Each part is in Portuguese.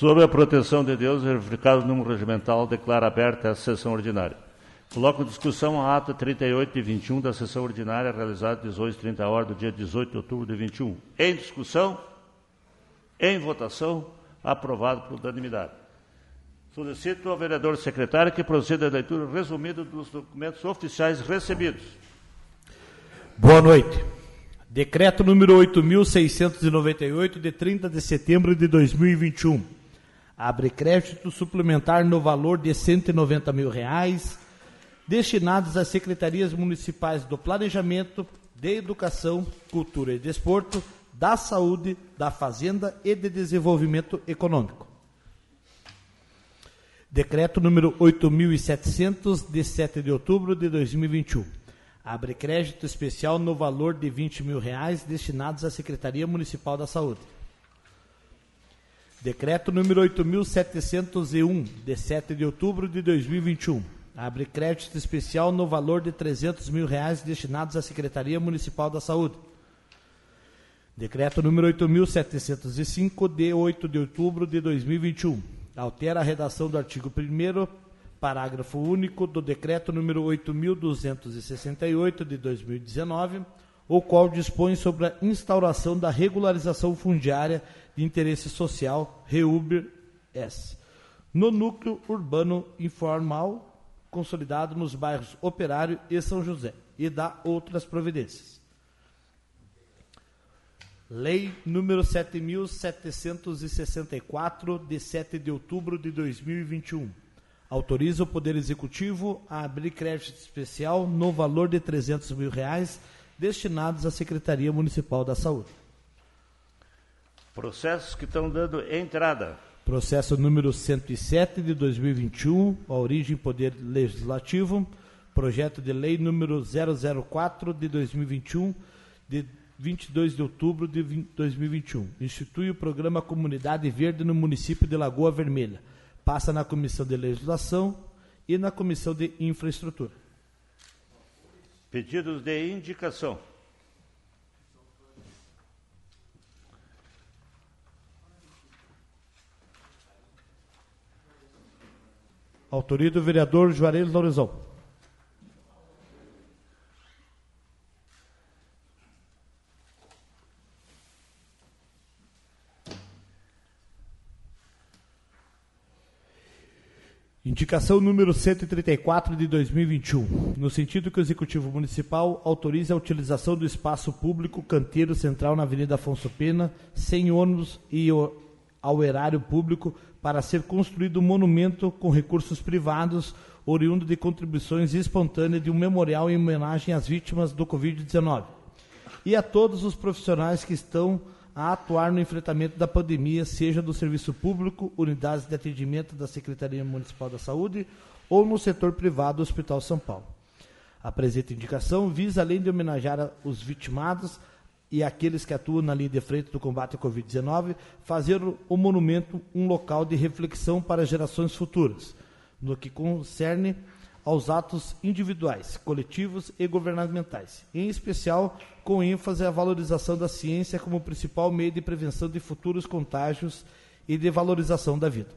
Sob a proteção de Deus, verificado no número regimental, declara aberta a sessão ordinária. Coloco em discussão a ata 38 e 21 da sessão ordinária realizada às 18h30 horas do dia 18 de outubro de 21. Em discussão, em votação, aprovado por unanimidade. Solicito ao vereador secretário que proceda à leitura resumida dos documentos oficiais recebidos. Boa noite. Decreto número 8.698, de 30 de setembro de 2021. Abre crédito suplementar no valor de 190 mil reais, destinados às secretarias municipais do Planejamento, de Educação, Cultura e Desporto, da Saúde, da Fazenda e de Desenvolvimento Econômico. Decreto número 8.700, de 7 de outubro de 2021. Abre crédito especial no valor de 20 mil reais destinados à Secretaria Municipal da Saúde. Decreto número 8.701, de 7 de outubro de 2021. Abre crédito especial no valor de 300 mil reais destinados à Secretaria Municipal da Saúde. Decreto número 8.705, de 8 de outubro de 2021 altera a redação do artigo 1 parágrafo único do decreto número 8268 de 2019, o qual dispõe sobre a instauração da regularização fundiária de interesse social REUBER-S no núcleo urbano informal consolidado nos bairros Operário e São José e da outras providências. Lei número 7764, de 7 de outubro de 2021. Autoriza o Poder Executivo a abrir crédito especial no valor de 300 mil reais destinados à Secretaria Municipal da Saúde. Processos que estão dando entrada. Processo número 107 de 2021, a origem Poder Legislativo. Projeto de lei número 004 de 2021, de 22 de outubro de 2021. Institui o programa Comunidade Verde no município de Lagoa Vermelha. Passa na Comissão de Legislação e na Comissão de Infraestrutura. Pedidos de indicação. Autoria do vereador Juarez Lorizão. Indicação número 134 de 2021, no sentido que o Executivo Municipal autorize a utilização do espaço público canteiro central na Avenida Afonso Pena, sem ônibus e ao erário público, para ser construído um monumento com recursos privados, oriundo de contribuições espontâneas de um memorial em homenagem às vítimas do Covid-19. E a todos os profissionais que estão a atuar no enfrentamento da pandemia, seja do serviço público, unidades de atendimento da Secretaria Municipal da Saúde ou no setor privado do Hospital São Paulo. A presente indicação visa, além de homenagear os vitimados e aqueles que atuam na linha de frente do combate à Covid-19, fazer o monumento um local de reflexão para gerações futuras, no que concerne aos atos individuais, coletivos e governamentais, em especial com ênfase à valorização da ciência como principal meio de prevenção de futuros contágios e de valorização da vida.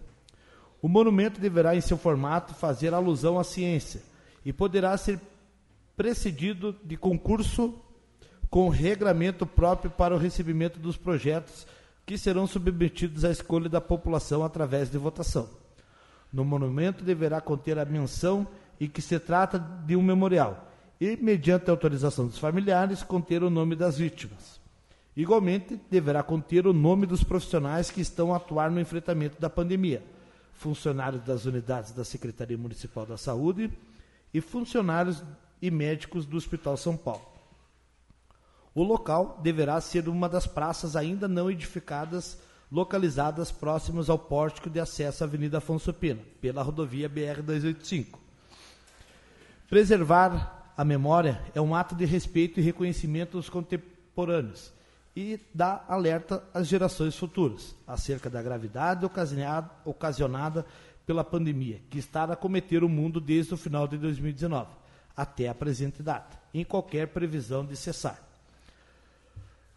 O monumento deverá, em seu formato, fazer alusão à ciência e poderá ser precedido de concurso com regramento próprio para o recebimento dos projetos que serão submetidos à escolha da população através de votação. No monumento deverá conter a menção e que se trata de um memorial, e, mediante autorização dos familiares, conter o nome das vítimas. Igualmente, deverá conter o nome dos profissionais que estão a atuar no enfrentamento da pandemia, funcionários das unidades da Secretaria Municipal da Saúde e funcionários e médicos do Hospital São Paulo. O local deverá ser uma das praças ainda não edificadas, localizadas próximas ao pórtico de acesso à Avenida Afonso Pena, pela rodovia BR-285. Preservar a memória é um ato de respeito e reconhecimento dos contemporâneos e dá alerta às gerações futuras acerca da gravidade ocasionada pela pandemia que está a cometer o mundo desde o final de 2019 até a presente data, em qualquer previsão de cessar.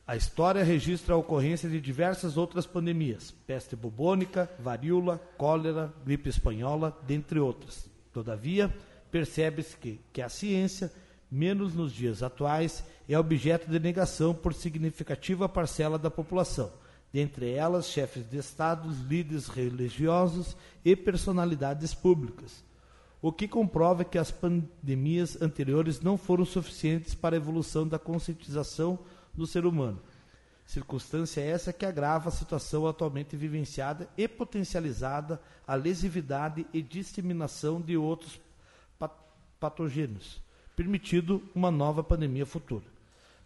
A história registra a ocorrência de diversas outras pandemias, peste bubônica, varíola, cólera, gripe espanhola, dentre outras. Todavia, percebe-se que, que a ciência, menos nos dias atuais, é objeto de negação por significativa parcela da população, dentre elas chefes de estados, líderes religiosos e personalidades públicas, o que comprova que as pandemias anteriores não foram suficientes para a evolução da conscientização do ser humano. Circunstância essa que agrava a situação atualmente vivenciada e potencializada a lesividade e disseminação de outros patogênios, permitido uma nova pandemia futura.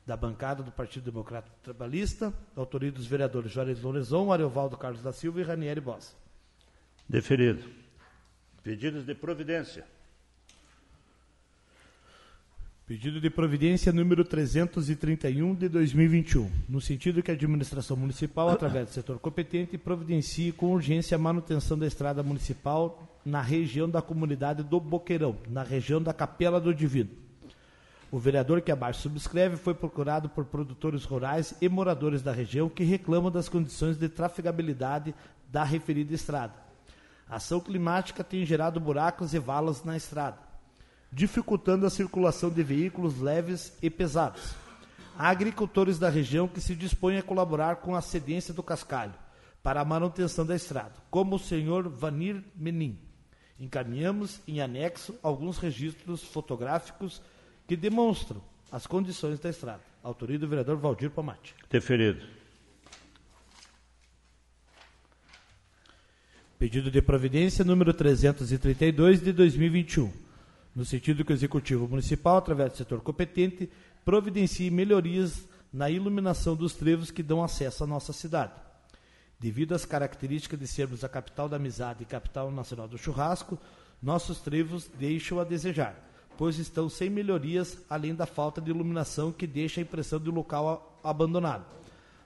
Da bancada do Partido Democrático Trabalhista, autoria dos vereadores Juarez Lorenzon, Ariovaldo Carlos da Silva e Ranieri Bossa. Deferido. Pedidos de providência. Pedido de providência número 331 de 2021, no sentido que a administração municipal, através do setor competente, providencie com urgência a manutenção da estrada municipal na região da comunidade do Boqueirão, na região da Capela do Divino. O vereador que abaixo subscreve foi procurado por produtores rurais e moradores da região que reclamam das condições de trafegabilidade da referida estrada. A ação climática tem gerado buracos e valas na estrada dificultando a circulação de veículos leves e pesados. Há agricultores da região que se dispõem a colaborar com a cedência do cascalho para a manutenção da estrada, como o senhor Vanir Menin. Encaminhamos em anexo alguns registros fotográficos que demonstram as condições da estrada. Autoria do vereador Valdir Pomate. Deferido. Pedido de providência número 332 de 2021 no sentido que o Executivo Municipal, através do setor competente, providencie melhorias na iluminação dos trevos que dão acesso à nossa cidade. Devido às características de sermos a capital da amizade e capital nacional do churrasco, nossos trevos deixam a desejar, pois estão sem melhorias, além da falta de iluminação que deixa a impressão de local abandonado.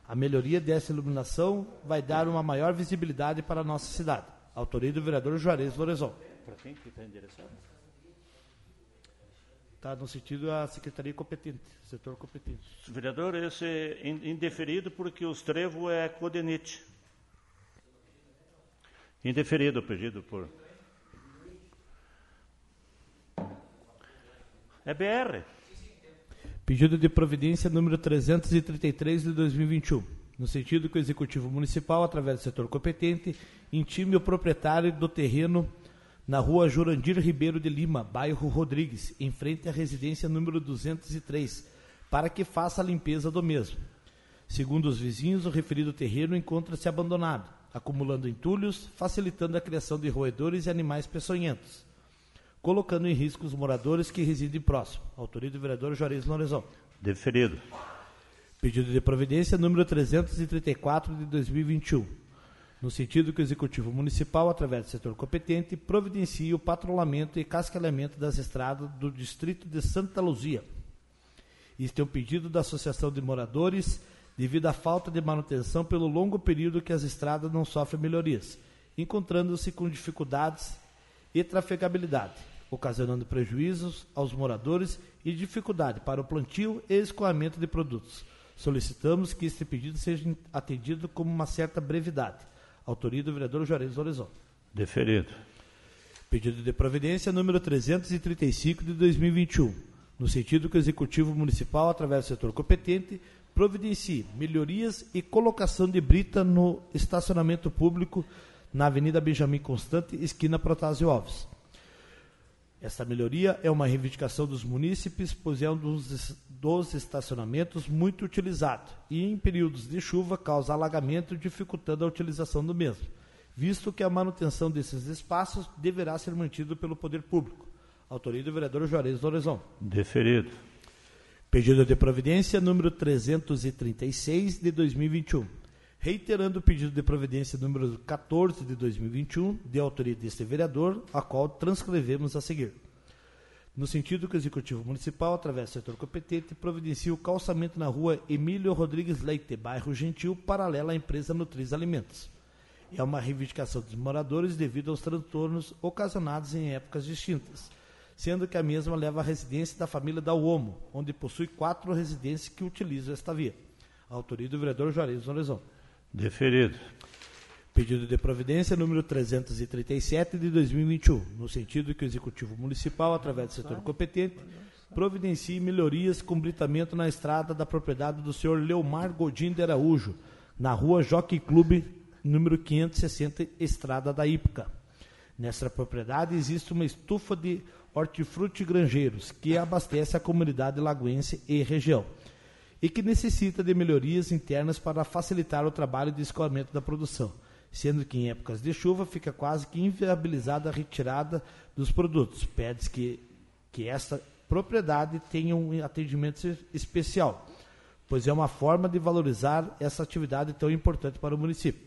A melhoria dessa iluminação vai dar uma maior visibilidade para a nossa cidade. Autoria do vereador Juarez Lorezon. Para quem que está endereçado? Está no sentido da secretaria competente, setor competente. Vereador, esse é indeferido porque os trevo é codenite. Indeferido o pedido por. É BR. Pedido de providência número 333 de 2021. No sentido que o Executivo Municipal, através do setor competente, intime o proprietário do terreno na rua Jurandir Ribeiro de Lima, bairro Rodrigues, em frente à residência número 203, para que faça a limpeza do mesmo. Segundo os vizinhos, o referido terreno encontra-se abandonado, acumulando entulhos, facilitando a criação de roedores e animais peçonhentos, colocando em risco os moradores que residem próximo. Autoria do vereador Juarez Lorenzon. Deferido. Pedido de providência número 334 de 2021 no sentido que o Executivo Municipal, através do setor competente, providencie o patrulhamento e cascalhamento das estradas do Distrito de Santa Luzia. Este é um pedido da Associação de Moradores devido à falta de manutenção pelo longo período que as estradas não sofrem melhorias, encontrando-se com dificuldades e trafegabilidade, ocasionando prejuízos aos moradores e dificuldade para o plantio e escoamento de produtos. Solicitamos que este pedido seja atendido com uma certa brevidade Autoria do vereador Juarez Lorizon. Deferido. Pedido de providência número 335 de 2021, no sentido que o Executivo Municipal, através do setor competente, providencie melhorias e colocação de brita no estacionamento público na Avenida Benjamin Constante, esquina Protásio Alves. Esta melhoria é uma reivindicação dos munícipes, pois é um dos, dos estacionamentos muito utilizado e, em períodos de chuva, causa alagamento, dificultando a utilização do mesmo, visto que a manutenção desses espaços deverá ser mantido pelo poder público. Autoria do vereador Juarez Lorezon. Deferido. Pedido de providência número 336 de 2021 reiterando o pedido de providência número 14 de 2021, de autoria deste vereador, a qual transcrevemos a seguir. No sentido que o Executivo Municipal, através do setor competente, providencia o calçamento na rua Emílio Rodrigues Leite, bairro Gentil, paralela à empresa Nutriz Alimentos. É uma reivindicação dos moradores devido aos transtornos ocasionados em épocas distintas, sendo que a mesma leva à residência da família da UOMO, onde possui quatro residências que utilizam esta via. Autoria do vereador Juarez Lorenzo. Deferido. Pedido de providência número 337 de 2021, no sentido que o Executivo Municipal, através do setor competente, providencie melhorias com britamento na estrada da propriedade do senhor Leomar Godin de Araújo, na rua Jockey Clube, número 560, Estrada da Ípica. Nessa propriedade existe uma estufa de hortifruti granjeiros que abastece a comunidade lagoense e região e que necessita de melhorias internas para facilitar o trabalho de escoamento da produção sendo que em épocas de chuva fica quase que inviabilizada a retirada dos produtos. Pede-se que, que esta propriedade tenha um atendimento especial, pois é uma forma de valorizar essa atividade tão importante para o município.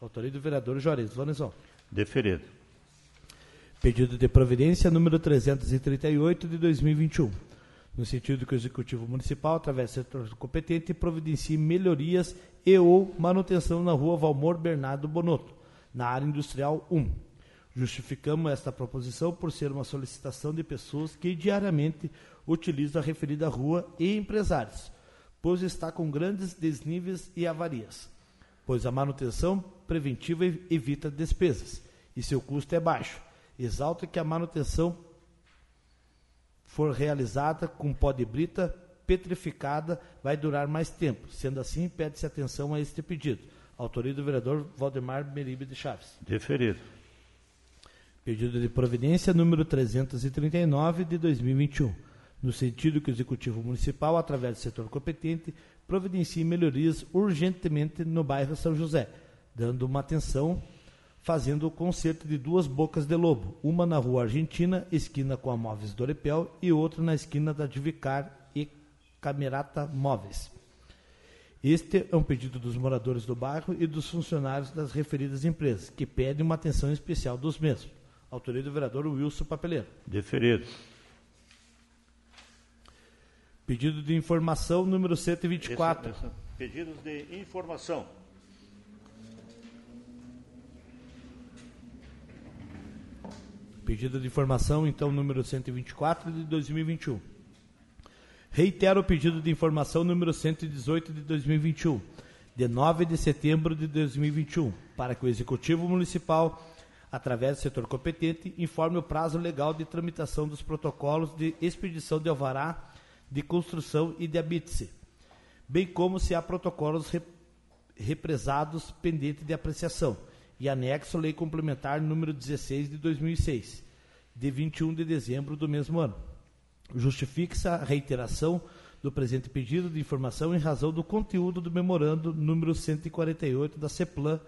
Autoria do vereador Juarez Lorenzo. Deferido. Pedido de providência número 338 de 2021 no sentido que o Executivo Municipal, através do setor competente, providencie melhorias e ou manutenção na rua Valmor Bernardo Bonotto, na área industrial 1. Justificamos esta proposição por ser uma solicitação de pessoas que diariamente utilizam a referida rua e empresários, pois está com grandes desníveis e avarias, pois a manutenção preventiva evita despesas e seu custo é baixo. Exalta que a manutenção for realizada com pó de brita petrificada, vai durar mais tempo. Sendo assim, pede-se atenção a este pedido. Autoria do vereador Valdemar Meribe de Chaves. Deferido. Pedido de providência número 339 de 2021, no sentido que o Executivo Municipal, através do setor competente, providencie melhorias urgentemente no bairro São José, dando uma atenção fazendo o concerto de duas bocas de lobo, uma na rua Argentina, esquina com a Móveis Dorepel, e outra na esquina da Divicar e Camerata Móveis. Este é um pedido dos moradores do bairro e dos funcionários das referidas empresas, que pedem uma atenção especial dos mesmos. Autoria do vereador Wilson Papeleiro. Deferido. Pedido de informação número 124. Esse, esse, pedidos de informação. Pedido de informação, então, número 124 de 2021. Reitero o pedido de informação número 118 de 2021, de 9 de setembro de 2021, para que o Executivo Municipal, através do setor competente, informe o prazo legal de tramitação dos protocolos de expedição de alvará de construção e de habite bem como se há protocolos represados pendentes de apreciação e anexo à Lei Complementar número 16 de 2006, de 21 de dezembro do mesmo ano. Justifique-se a reiteração do presente pedido de informação em razão do conteúdo do memorando número 148 da CEPLAN,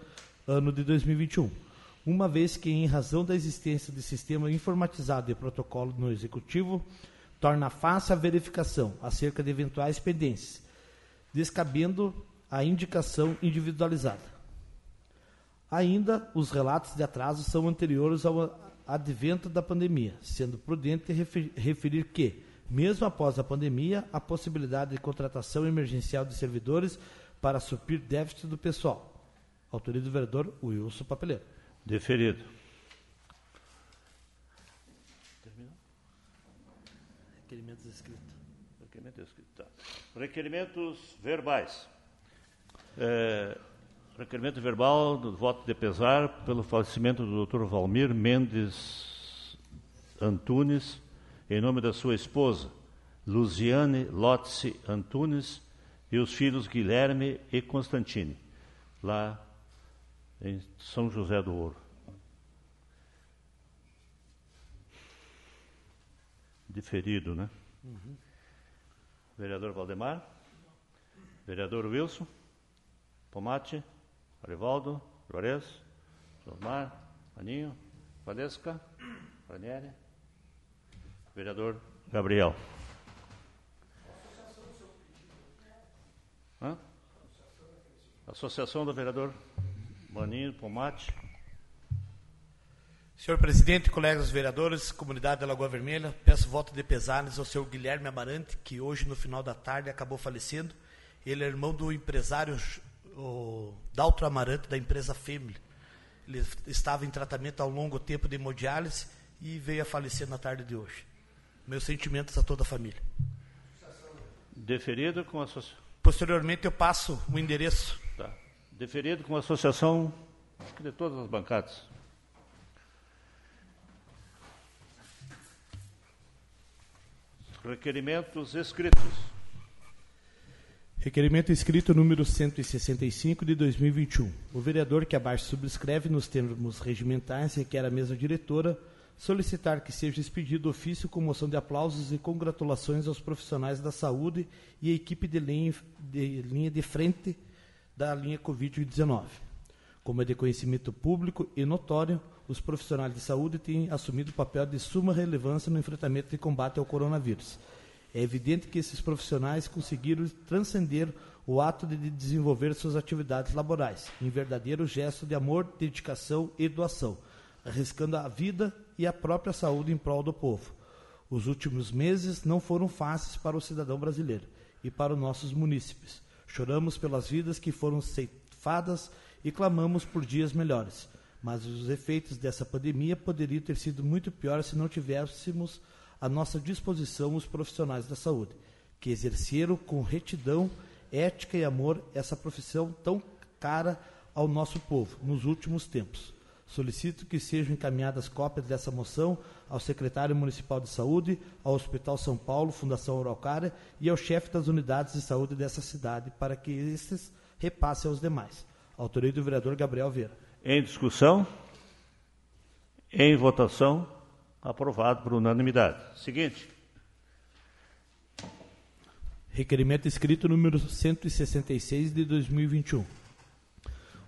ano de 2021, uma vez que, em razão da existência de sistema informatizado de protocolo no Executivo, torna fácil a verificação acerca de eventuais pendências, descabendo a indicação individualizada. Ainda, os relatos de atraso são anteriores ao advento da pandemia, sendo prudente referir que, mesmo após a pandemia, a possibilidade de contratação emergencial de servidores para suprir déficit do pessoal. Autoria do vereador Wilson Papeleiro. Deferido. Terminou? Requerimentos escritos. Requerimentos escritos. Tá. Requerimentos verbais. É, Requerimento verbal do voto de pesar pelo falecimento do Dr. Valmir Mendes Antunes, em nome da sua esposa, Luziane Lotzi Antunes, e os filhos Guilherme e Constantine, lá em São José do Ouro. Diferido, né? Uhum. Vereador Valdemar? Vereador Wilson? Pomate? Arivaldo, Juarez, Josmar, Aninho, Valesca, Ranieri, vereador Gabriel. Hã? Associação do vereador Maninho Pomate. Senhor presidente, colegas vereadores, comunidade da Lagoa Vermelha, peço voto de pesares ao senhor Guilherme Amarante, que hoje, no final da tarde, acabou falecendo. Ele é irmão do empresário o Daltro Amarante, da empresa Family. Ele estava em tratamento há um longo tempo de hemodiálise e veio a falecer na tarde de hoje. Meus sentimentos a toda a família. Deferido com a posteriormente eu passo o endereço. Tá. Deferido com a associação de todas as bancadas. Requerimentos escritos. Requerimento escrito número 165 de 2021. O vereador que abaixo subscreve nos termos regimentais requer à mesa diretora solicitar que seja expedido ofício com moção de aplausos e congratulações aos profissionais da saúde e a equipe de linha de, linha de frente da linha Covid-19. Como é de conhecimento público e notório, os profissionais de saúde têm assumido papel de suma relevância no enfrentamento de combate ao coronavírus. É evidente que esses profissionais conseguiram transcender o ato de desenvolver suas atividades laborais, em verdadeiro gesto de amor, dedicação e doação, arriscando a vida e a própria saúde em prol do povo. Os últimos meses não foram fáceis para o cidadão brasileiro e para os nossos munícipes. Choramos pelas vidas que foram ceifadas e clamamos por dias melhores. Mas os efeitos dessa pandemia poderiam ter sido muito piores se não tivéssemos à nossa disposição os profissionais da saúde, que exerceram com retidão, ética e amor essa profissão tão cara ao nosso povo nos últimos tempos. Solicito que sejam encaminhadas cópias dessa moção ao secretário municipal de saúde, ao Hospital São Paulo, Fundação Araucária e ao chefe das unidades de saúde dessa cidade, para que estes repassem aos demais. Autoria do vereador Gabriel Vieira. Em discussão? Em votação? Aprovado por unanimidade. Seguinte. Requerimento escrito número 166 de 2021.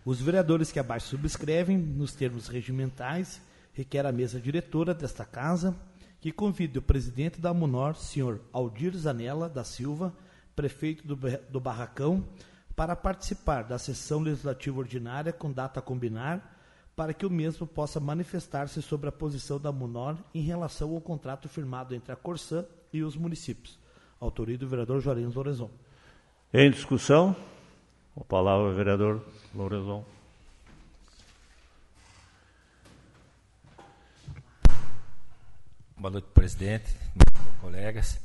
Os vereadores que abaixo subscrevem, nos termos regimentais, requer a mesa diretora desta casa que convide o presidente da MUNOR, senhor Aldir Zanella da Silva, prefeito do, do Barracão, para participar da sessão legislativa ordinária com data a combinar, para que o mesmo possa manifestar-se sobre a posição da MUNOR em relação ao contrato firmado entre a Corsã e os municípios. Autoria do vereador Juarez Lorenzon. Em discussão, a palavra ao vereador Lorenzon. Boa noite, presidente, colegas.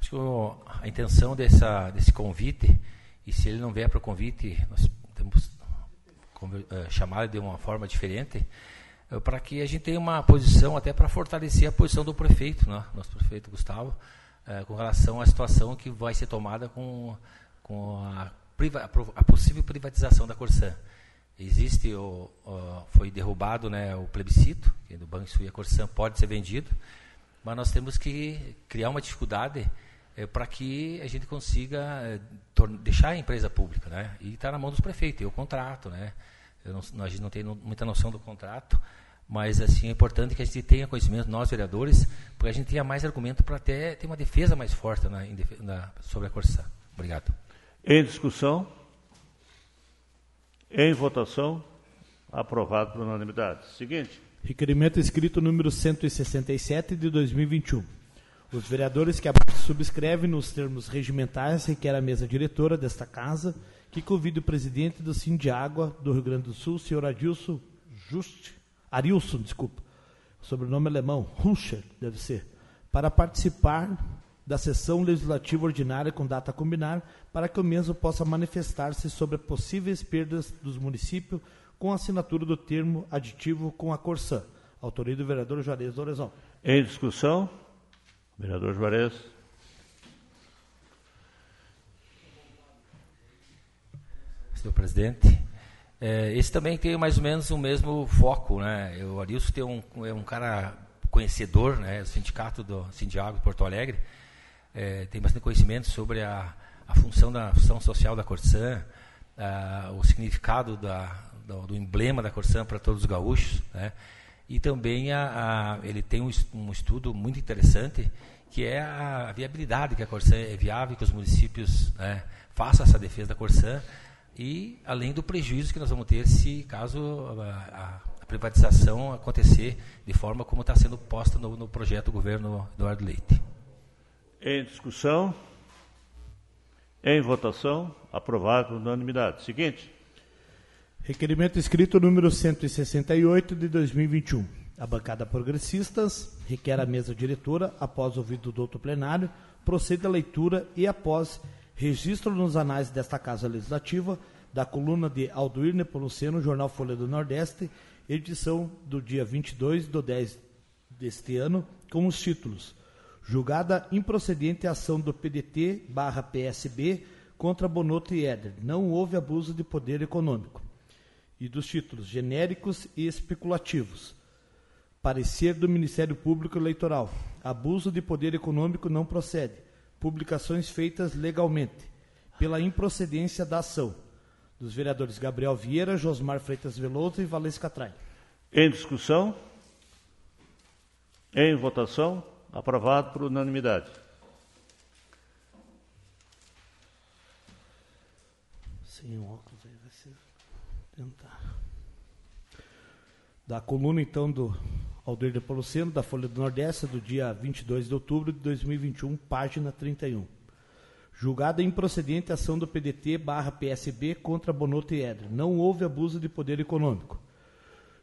Acho que a intenção dessa, desse convite e se ele não vier para o convite, nós temos uh, chamar de uma forma diferente, uh, para que a gente tenha uma posição até para fortalecer a posição do prefeito, né, nosso prefeito Gustavo, uh, com relação à situação que vai ser tomada com, com a, a possível privatização da Corsã. Existe, o, o, foi derrubado né, o plebiscito, que do Banco Sul e a Corsã pode ser vendido, mas nós temos que criar uma dificuldade é, para que a gente consiga é, deixar a empresa pública, né? E está na mão dos prefeitos, e o contrato, né? Não, a gente não tem no, muita noção do contrato, mas assim é importante que a gente tenha conhecimento, nós vereadores, porque a gente tenha mais argumento para até ter uma defesa mais forte na, na, sobre a Corsã. Obrigado. Em discussão, em votação, aprovado por unanimidade. Seguinte. Requerimento escrito número 167 de 2021 os vereadores que subscrevem nos termos regimentais requer a mesa diretora desta casa que convide o presidente do Sindiágua do Rio Grande do Sul, senhor Adilson Just, Arilson, desculpa, sobrenome alemão, Hunscher, deve ser, para participar da sessão legislativa ordinária com data a combinar, para que o mesmo possa manifestar-se sobre possíveis perdas dos municípios com a assinatura do termo aditivo com a Corsã. Autoria do vereador Juarez Lorenzon. Em discussão? Vereador Juarez. Senhor presidente, é, esse também tem mais ou menos o mesmo foco, né? O Arilson tem um, é um cara conhecedor, né? O sindicato do Sindiago de Porto Alegre é, tem bastante conhecimento sobre a, a função da função social da Corsã, o significado da, do, do, emblema da Corsã para todos os gaúchos, né? E também a, a, ele tem um, um, estudo muito interessante, que é a viabilidade que a Corsã é viável, que os municípios né, façam essa defesa da Corsã, e além do prejuízo que nós vamos ter se caso a, a privatização acontecer de forma como está sendo posta no, no projeto do governo Eduardo Leite. Em discussão, em votação, aprovado por unanimidade. Seguinte. Requerimento escrito número 168 de 2021. A bancada progressistas requer a mesa diretora, após ouvido do doutor plenário, proceda a leitura e após Registro nos anais desta Casa Legislativa da coluna de Alduir Nepomuceno, Jornal Folha do Nordeste, edição do dia 22 de 10 deste ano, com os títulos Julgada improcedente a ação do PDT barra PSB contra Bonotto e Éder. Não houve abuso de poder econômico. E dos títulos genéricos e especulativos. Parecer do Ministério Público Eleitoral. Abuso de poder econômico não procede. Publicações feitas legalmente. Pela improcedência da ação. Dos vereadores Gabriel Vieira, Josmar Freitas Veloso e Valesca Catrai. Em discussão? Em votação? Aprovado por unanimidade. Sem óculos aí vai ser. Tentar. Da coluna, então, do Aldir de Poluceno, da Folha do Nordeste, do dia 22 de outubro de 2021, página 31. Julgada improcedente a ação do PDT barra PSB contra Bonotto e Éder. Não houve abuso de poder econômico.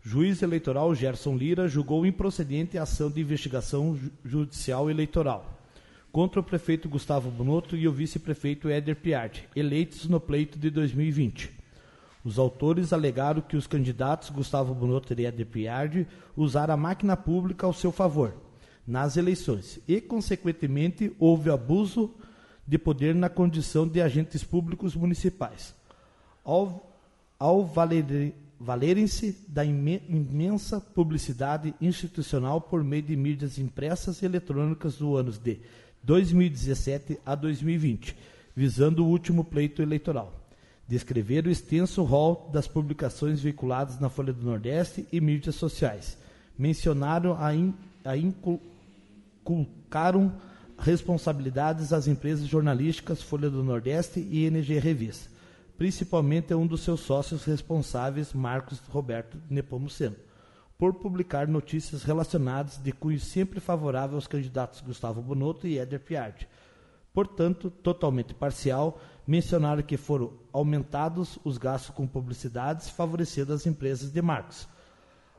Juiz eleitoral Gerson Lira julgou improcedente a ação de investigação judicial eleitoral contra o prefeito Gustavo Bonotto e o vice-prefeito Éder Piatti, eleitos no pleito de 2020. Os autores alegaram que os candidatos Gustavo Bonotto e Éder Piatti usaram a máquina pública ao seu favor nas eleições e, consequentemente, houve abuso de poder na condição de agentes públicos municipais. Ao, ao valer valerem-se da imensa publicidade institucional por meio de mídias impressas e eletrônicas do anos de 2017 a 2020, visando o último pleito eleitoral. Descrever o extenso rol das publicações veiculadas na Folha do Nordeste e mídias sociais. Mencionaram a, in, a inculcaram responsabilidades às empresas jornalísticas Folha do Nordeste e NG Revista principalmente a um dos seus sócios responsáveis, Marcos Roberto Nepomuceno, por publicar notícias relacionadas de cunho sempre favorável aos candidatos Gustavo Bonotto e Éder Piatti. Portanto, totalmente parcial, mencionaram que foram aumentados os gastos com publicidades favorecendo as empresas de Marcos.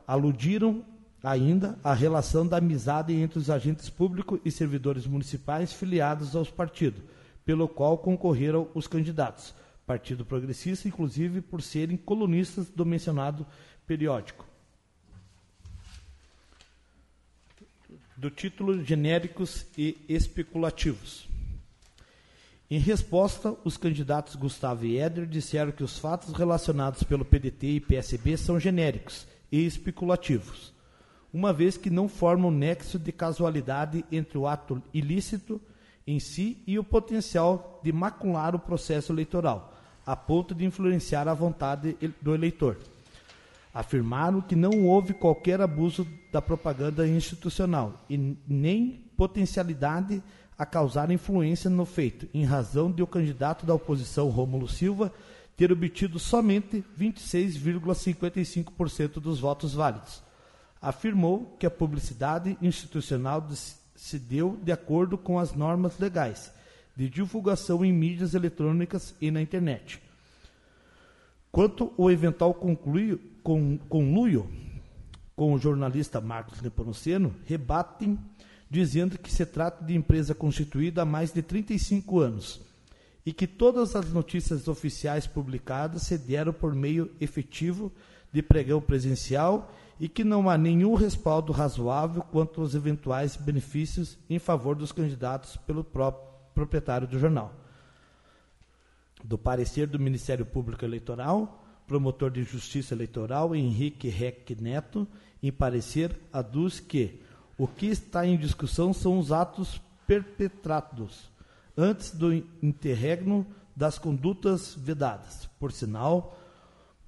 Aludiram ainda à relação da amizade entre os agentes públicos e servidores municipais filiados aos partidos, pelo qual concorreram os candidatos Partido Progressista, inclusive por serem colunistas do mencionado periódico. Do título Genéricos e Especulativos. Em resposta, os candidatos Gustavo e Éder disseram que os fatos relacionados pelo PDT e PSB são genéricos e especulativos, uma vez que não formam nexo de casualidade entre o ato ilícito em si e o potencial de macular o processo eleitoral, a ponto de influenciar a vontade do eleitor. Afirmaram que não houve qualquer abuso da propaganda institucional e nem potencialidade a causar influência no feito, em razão de o candidato da oposição, Rômulo Silva, ter obtido somente 26,55% dos votos válidos. Afirmou que a publicidade institucional se deu de acordo com as normas legais de divulgação em mídias eletrônicas e na internet. Quanto ao eventual conluio, com, conluio com o jornalista Marcos Nepomuceno, rebatem dizendo que se trata de empresa constituída há mais de 35 anos e que todas as notícias oficiais publicadas se deram por meio efetivo de pregão presencial e que não há nenhum respaldo razoável quanto aos eventuais benefícios em favor dos candidatos pelo próprio proprietário do jornal. Do parecer do Ministério Público Eleitoral, promotor de Justiça Eleitoral Henrique Reck Neto, em parecer, aduz que o que está em discussão são os atos perpetrados antes do interregno das condutas vedadas, por sinal,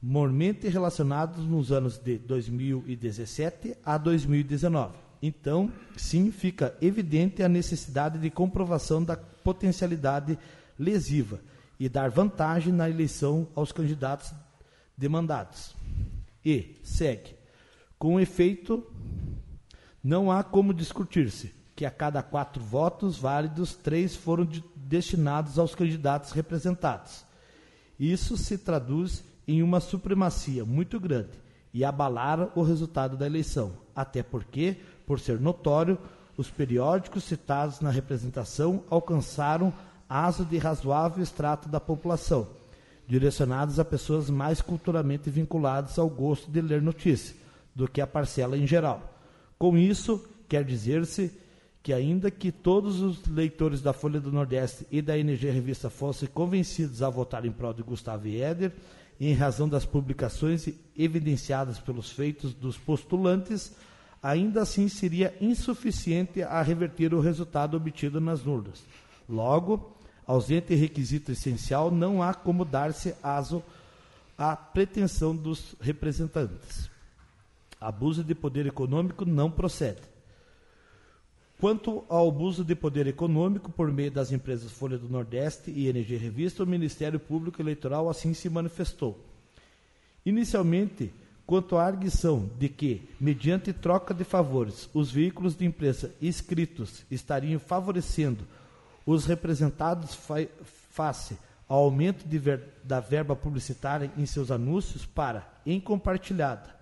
mormente relacionados nos anos de 2017 a 2019. Então, sim, fica evidente a necessidade de comprovação da potencialidade lesiva e dar vantagem na eleição aos candidatos demandados. E segue. Com efeito, não há como discutir-se que a cada quatro votos válidos, três foram de, destinados aos candidatos representados. Isso se traduz em uma supremacia muito grande e abalar o resultado da eleição, até porque, por ser notório, os periódicos citados na representação alcançaram ASO de razoável extrato da população, direcionados a pessoas mais culturalmente vinculadas ao gosto de ler notícia do que a parcela em geral. Com isso, quer dizer-se que, ainda que todos os leitores da Folha do Nordeste e da NG Revista fossem convencidos a votar em prol de Gustavo Eder, em razão das publicações evidenciadas pelos feitos dos postulantes, ainda assim seria insuficiente a reverter o resultado obtido nas urnas. Logo, ausente requisito essencial, não há como dar-se aso à pretensão dos representantes. Abuso de poder econômico não procede. Quanto ao abuso de poder econômico por meio das empresas Folha do Nordeste e NG Revista, o Ministério Público Eleitoral assim se manifestou. Inicialmente, quanto à arguição de que, mediante troca de favores, os veículos de imprensa inscritos estariam favorecendo os representados fa face ao aumento ver da verba publicitária em seus anúncios para, em compartilhada,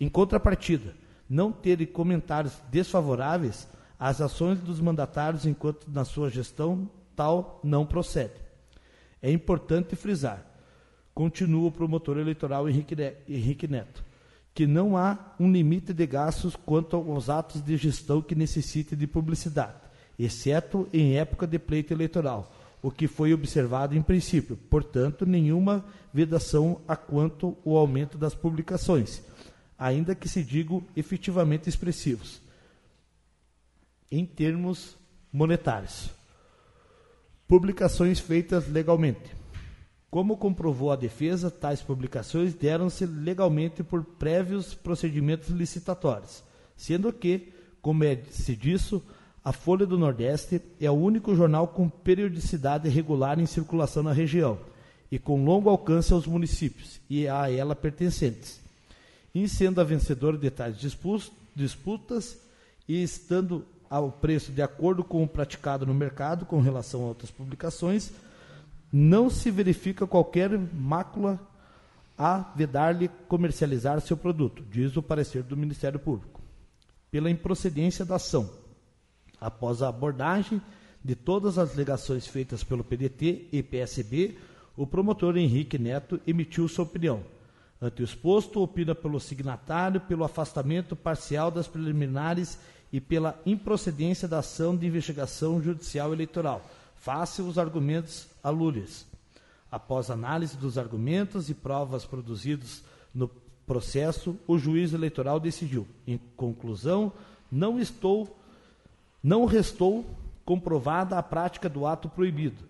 em contrapartida, não terem comentários desfavoráveis, as ações dos mandatários enquanto na sua gestão tal não procede. É importante frisar, continua o promotor eleitoral Henrique Neto, que não há um limite de gastos quanto aos atos de gestão que necessitem de publicidade, exceto em época de pleito eleitoral, o que foi observado em princípio, portanto, nenhuma vedação a quanto o aumento das publicações, ainda que se digam efetivamente expressivos em termos monetários. Publicações feitas legalmente. Como comprovou a defesa, tais publicações deram-se legalmente por prévios procedimentos licitatórios, sendo que, como é se disso, a Folha do Nordeste é o único jornal com periodicidade regular em circulação na região e com longo alcance aos municípios e a ela pertencentes. E sendo a vencedora de tais disputas e estando ao preço de acordo com o praticado no mercado com relação a outras publicações, não se verifica qualquer mácula a vedar-lhe comercializar seu produto, diz o parecer do Ministério Público. Pela improcedência da ação, após a abordagem de todas as alegações feitas pelo PDT e PSB, o promotor Henrique Neto emitiu sua opinião. Ante o exposto, opina pelo signatário pelo afastamento parcial das preliminares e pela improcedência da ação de investigação judicial eleitoral, face os argumentos alúrios. Após análise dos argumentos e provas produzidos no processo, o juiz eleitoral decidiu. Em conclusão, não estou não restou comprovada a prática do ato proibido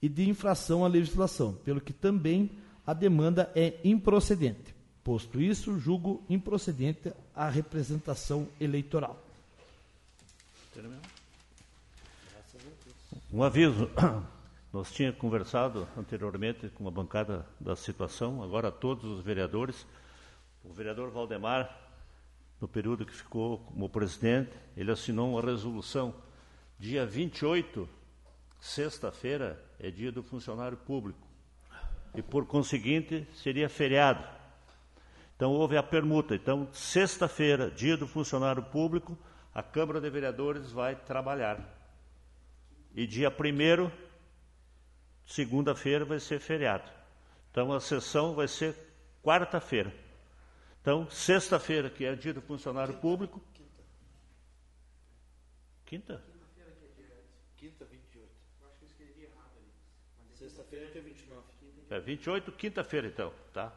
e de infração à legislação, pelo que também a demanda é improcedente. Posto isso, julgo improcedente a representação eleitoral. Um aviso. Nós tínhamos conversado anteriormente com a bancada da situação, agora todos os vereadores. O vereador Valdemar, no período que ficou como presidente, ele assinou uma resolução. Dia 28, sexta-feira, é dia do funcionário público. E, por conseguinte, seria feriado. Então, houve a permuta. Então, sexta-feira, dia do funcionário público, a Câmara de Vereadores vai trabalhar. E dia 1 segunda-feira, vai ser feriado. Então a sessão vai ser quarta-feira. Então, sexta-feira, que é dia do funcionário público. Quinta? Quinta, 28. Acho que eu escrevi errado ali. Sexta-feira é dia 29. É 28, quinta-feira então, tá?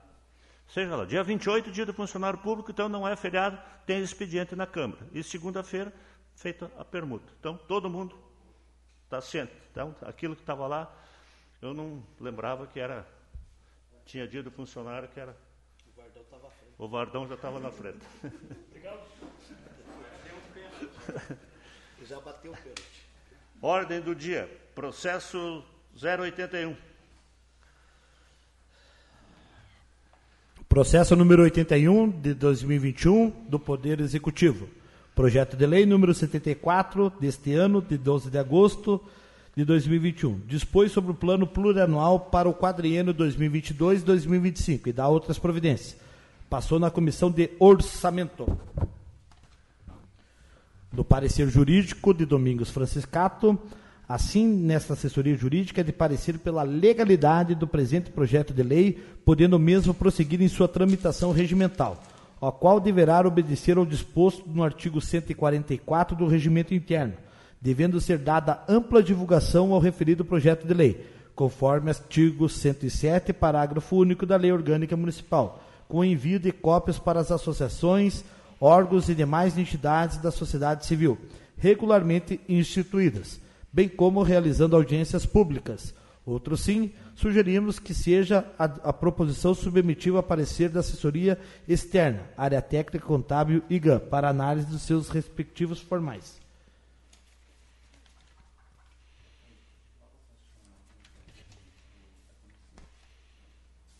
Seja lá, dia 28, dia do funcionário público, então não é feriado, tem expediente na Câmara. E segunda-feira, feita a permuta. Então, todo mundo está ciente. Então, aquilo que estava lá, eu não lembrava que era. Tinha dia do funcionário que era. O Vardão estava à frente. O Vardão já estava na frente. Obrigado. Já bateu o pênalti. Ordem do dia. Processo 081. Processo número 81 de 2021 do Poder Executivo. Projeto de lei número 74 deste ano, de 12 de agosto de 2021. Dispõe sobre o plano plurianual para o quadriênio 2022-2025 e dá outras providências. Passou na comissão de orçamento. Do parecer jurídico de Domingos Franciscato, Assim, nesta assessoria jurídica é de parecer pela legalidade do presente projeto de lei, podendo mesmo prosseguir em sua tramitação regimental, a qual deverá obedecer ao disposto no artigo 144 do Regimento Interno, devendo ser dada ampla divulgação ao referido projeto de lei, conforme artigo 107, parágrafo único da Lei Orgânica Municipal, com envio de cópias para as associações, órgãos e demais entidades da sociedade civil, regularmente instituídas bem como realizando audiências públicas. Outro sim, sugerimos que seja a, a proposição submetida a parecer da assessoria externa, área técnica contábil IGAM, para análise dos seus respectivos formais.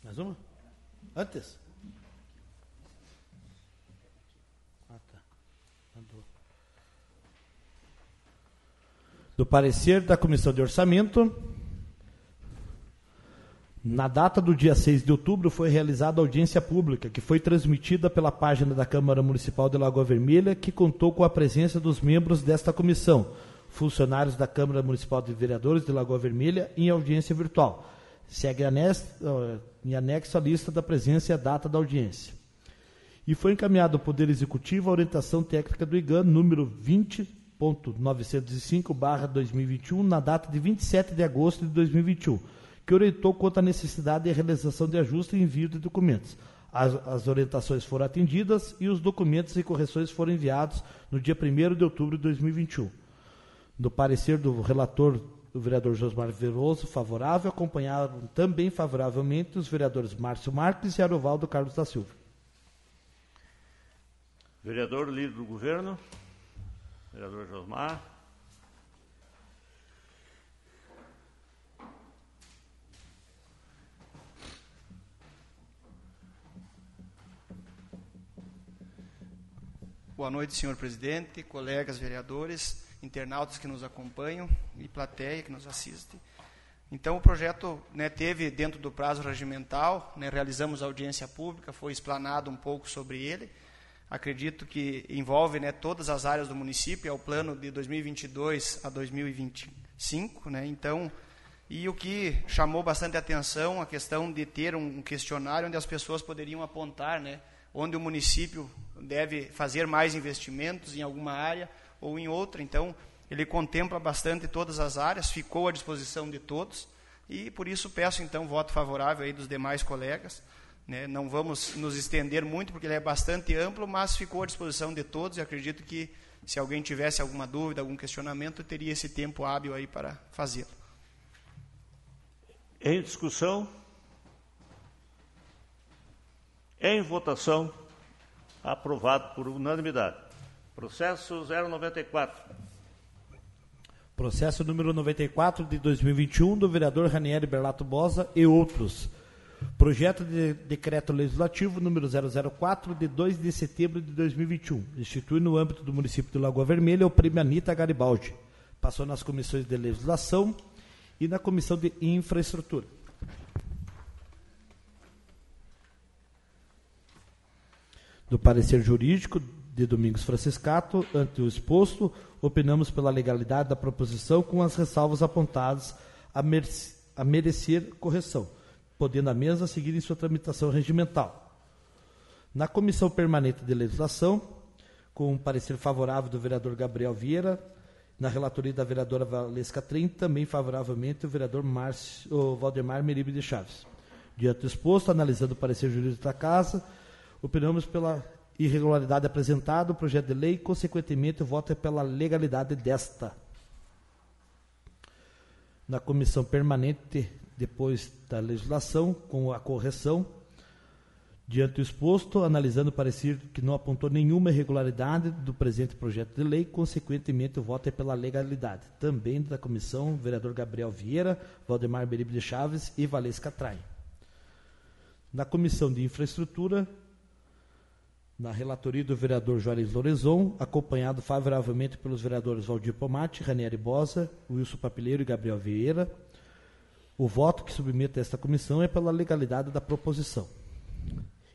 Mais uma? Antes? Do parecer da Comissão de Orçamento. Na data do dia 6 de outubro foi realizada audiência pública, que foi transmitida pela página da Câmara Municipal de Lagoa Vermelha, que contou com a presença dos membros desta comissão, funcionários da Câmara Municipal de Vereadores de Lagoa Vermelha, em audiência virtual. Segue em anexo a lista da presença e a data da audiência. E foi encaminhado ao Poder Executivo a orientação técnica do IGAN número 20 2021 na data de 27 de agosto de 2021, que orientou quanto à necessidade de realização de ajuste e envio de documentos. As, as, orientações foram atendidas e os documentos e correções foram enviados no dia 1 de outubro de 2021. No parecer do relator, o vereador Josmar Veloso, favorável, acompanharam também favoravelmente os vereadores Márcio Marques e Arovaldo Carlos da Silva. Vereador líder do governo. Vereador Josmar. Boa noite, senhor presidente, colegas vereadores, internautas que nos acompanham e plateia que nos assiste. Então, o projeto né, teve, dentro do prazo regimental, né, realizamos audiência pública, foi explanado um pouco sobre ele acredito que envolve né, todas as áreas do município, é o plano de 2022 a 2025, né, então, e o que chamou bastante atenção, a questão de ter um questionário onde as pessoas poderiam apontar, né, onde o município deve fazer mais investimentos em alguma área ou em outra, então, ele contempla bastante todas as áreas, ficou à disposição de todos, e por isso peço, então, voto favorável aí dos demais colegas, né? Não vamos nos estender muito, porque ele é bastante amplo, mas ficou à disposição de todos e acredito que se alguém tivesse alguma dúvida, algum questionamento, teria esse tempo hábil aí para fazê-lo. Em discussão? Em votação? Aprovado por unanimidade. Processo 094. Processo número 94 de 2021 do vereador Ranieri Berlato Bosa e outros Projeto de Decreto Legislativo número 004, de 2 de setembro de 2021. Institui no âmbito do município de Lagoa Vermelha o Prêmio Anitta Garibaldi. Passou nas comissões de legislação e na comissão de infraestrutura. Do parecer jurídico de Domingos Franciscato, ante o exposto, opinamos pela legalidade da proposição com as ressalvas apontadas a, a merecer correção podendo a mesa seguir em sua tramitação regimental. Na Comissão Permanente de Legislação, com um parecer favorável do vereador Gabriel Vieira, na relatoria da vereadora Valesca Trim, também favoravelmente o vereador Márcio, o Valdemar Meribe de Chaves. Diante exposto, analisando o parecer jurídico da Casa, opinamos pela irregularidade apresentada, o projeto de lei, consequentemente, o voto é pela legalidade desta. Na Comissão Permanente depois da legislação, com a correção, diante do exposto, analisando o parecer que não apontou nenhuma irregularidade do presente projeto de lei, consequentemente o voto é pela legalidade. Também da comissão, vereador Gabriel Vieira, Valdemar Beribe de Chaves e Valesca Trai. Na comissão de infraestrutura, na relatoria do vereador Juarez Lorenzon, acompanhado favoravelmente pelos vereadores Valdir Pomate, Ranieri Bosa, Wilson Papeleiro e Gabriel Vieira, o voto que submeto a esta comissão é pela legalidade da proposição.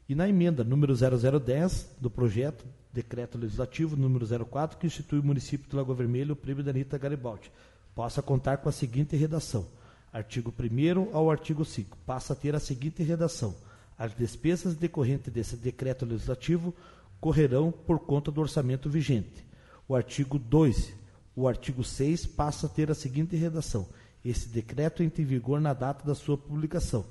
E na emenda número 0010 do projeto Decreto Legislativo número 04, que institui o município de Lagoa Vermelha o prêmio da Anitta Garibaldi. possa contar com a seguinte redação. Artigo 1 ao artigo 5. Passa a ter a seguinte redação. As despesas decorrentes desse decreto legislativo correrão por conta do orçamento vigente. O artigo 2. O artigo 6 passa a ter a seguinte redação. Esse decreto entra em vigor na data da sua publicação.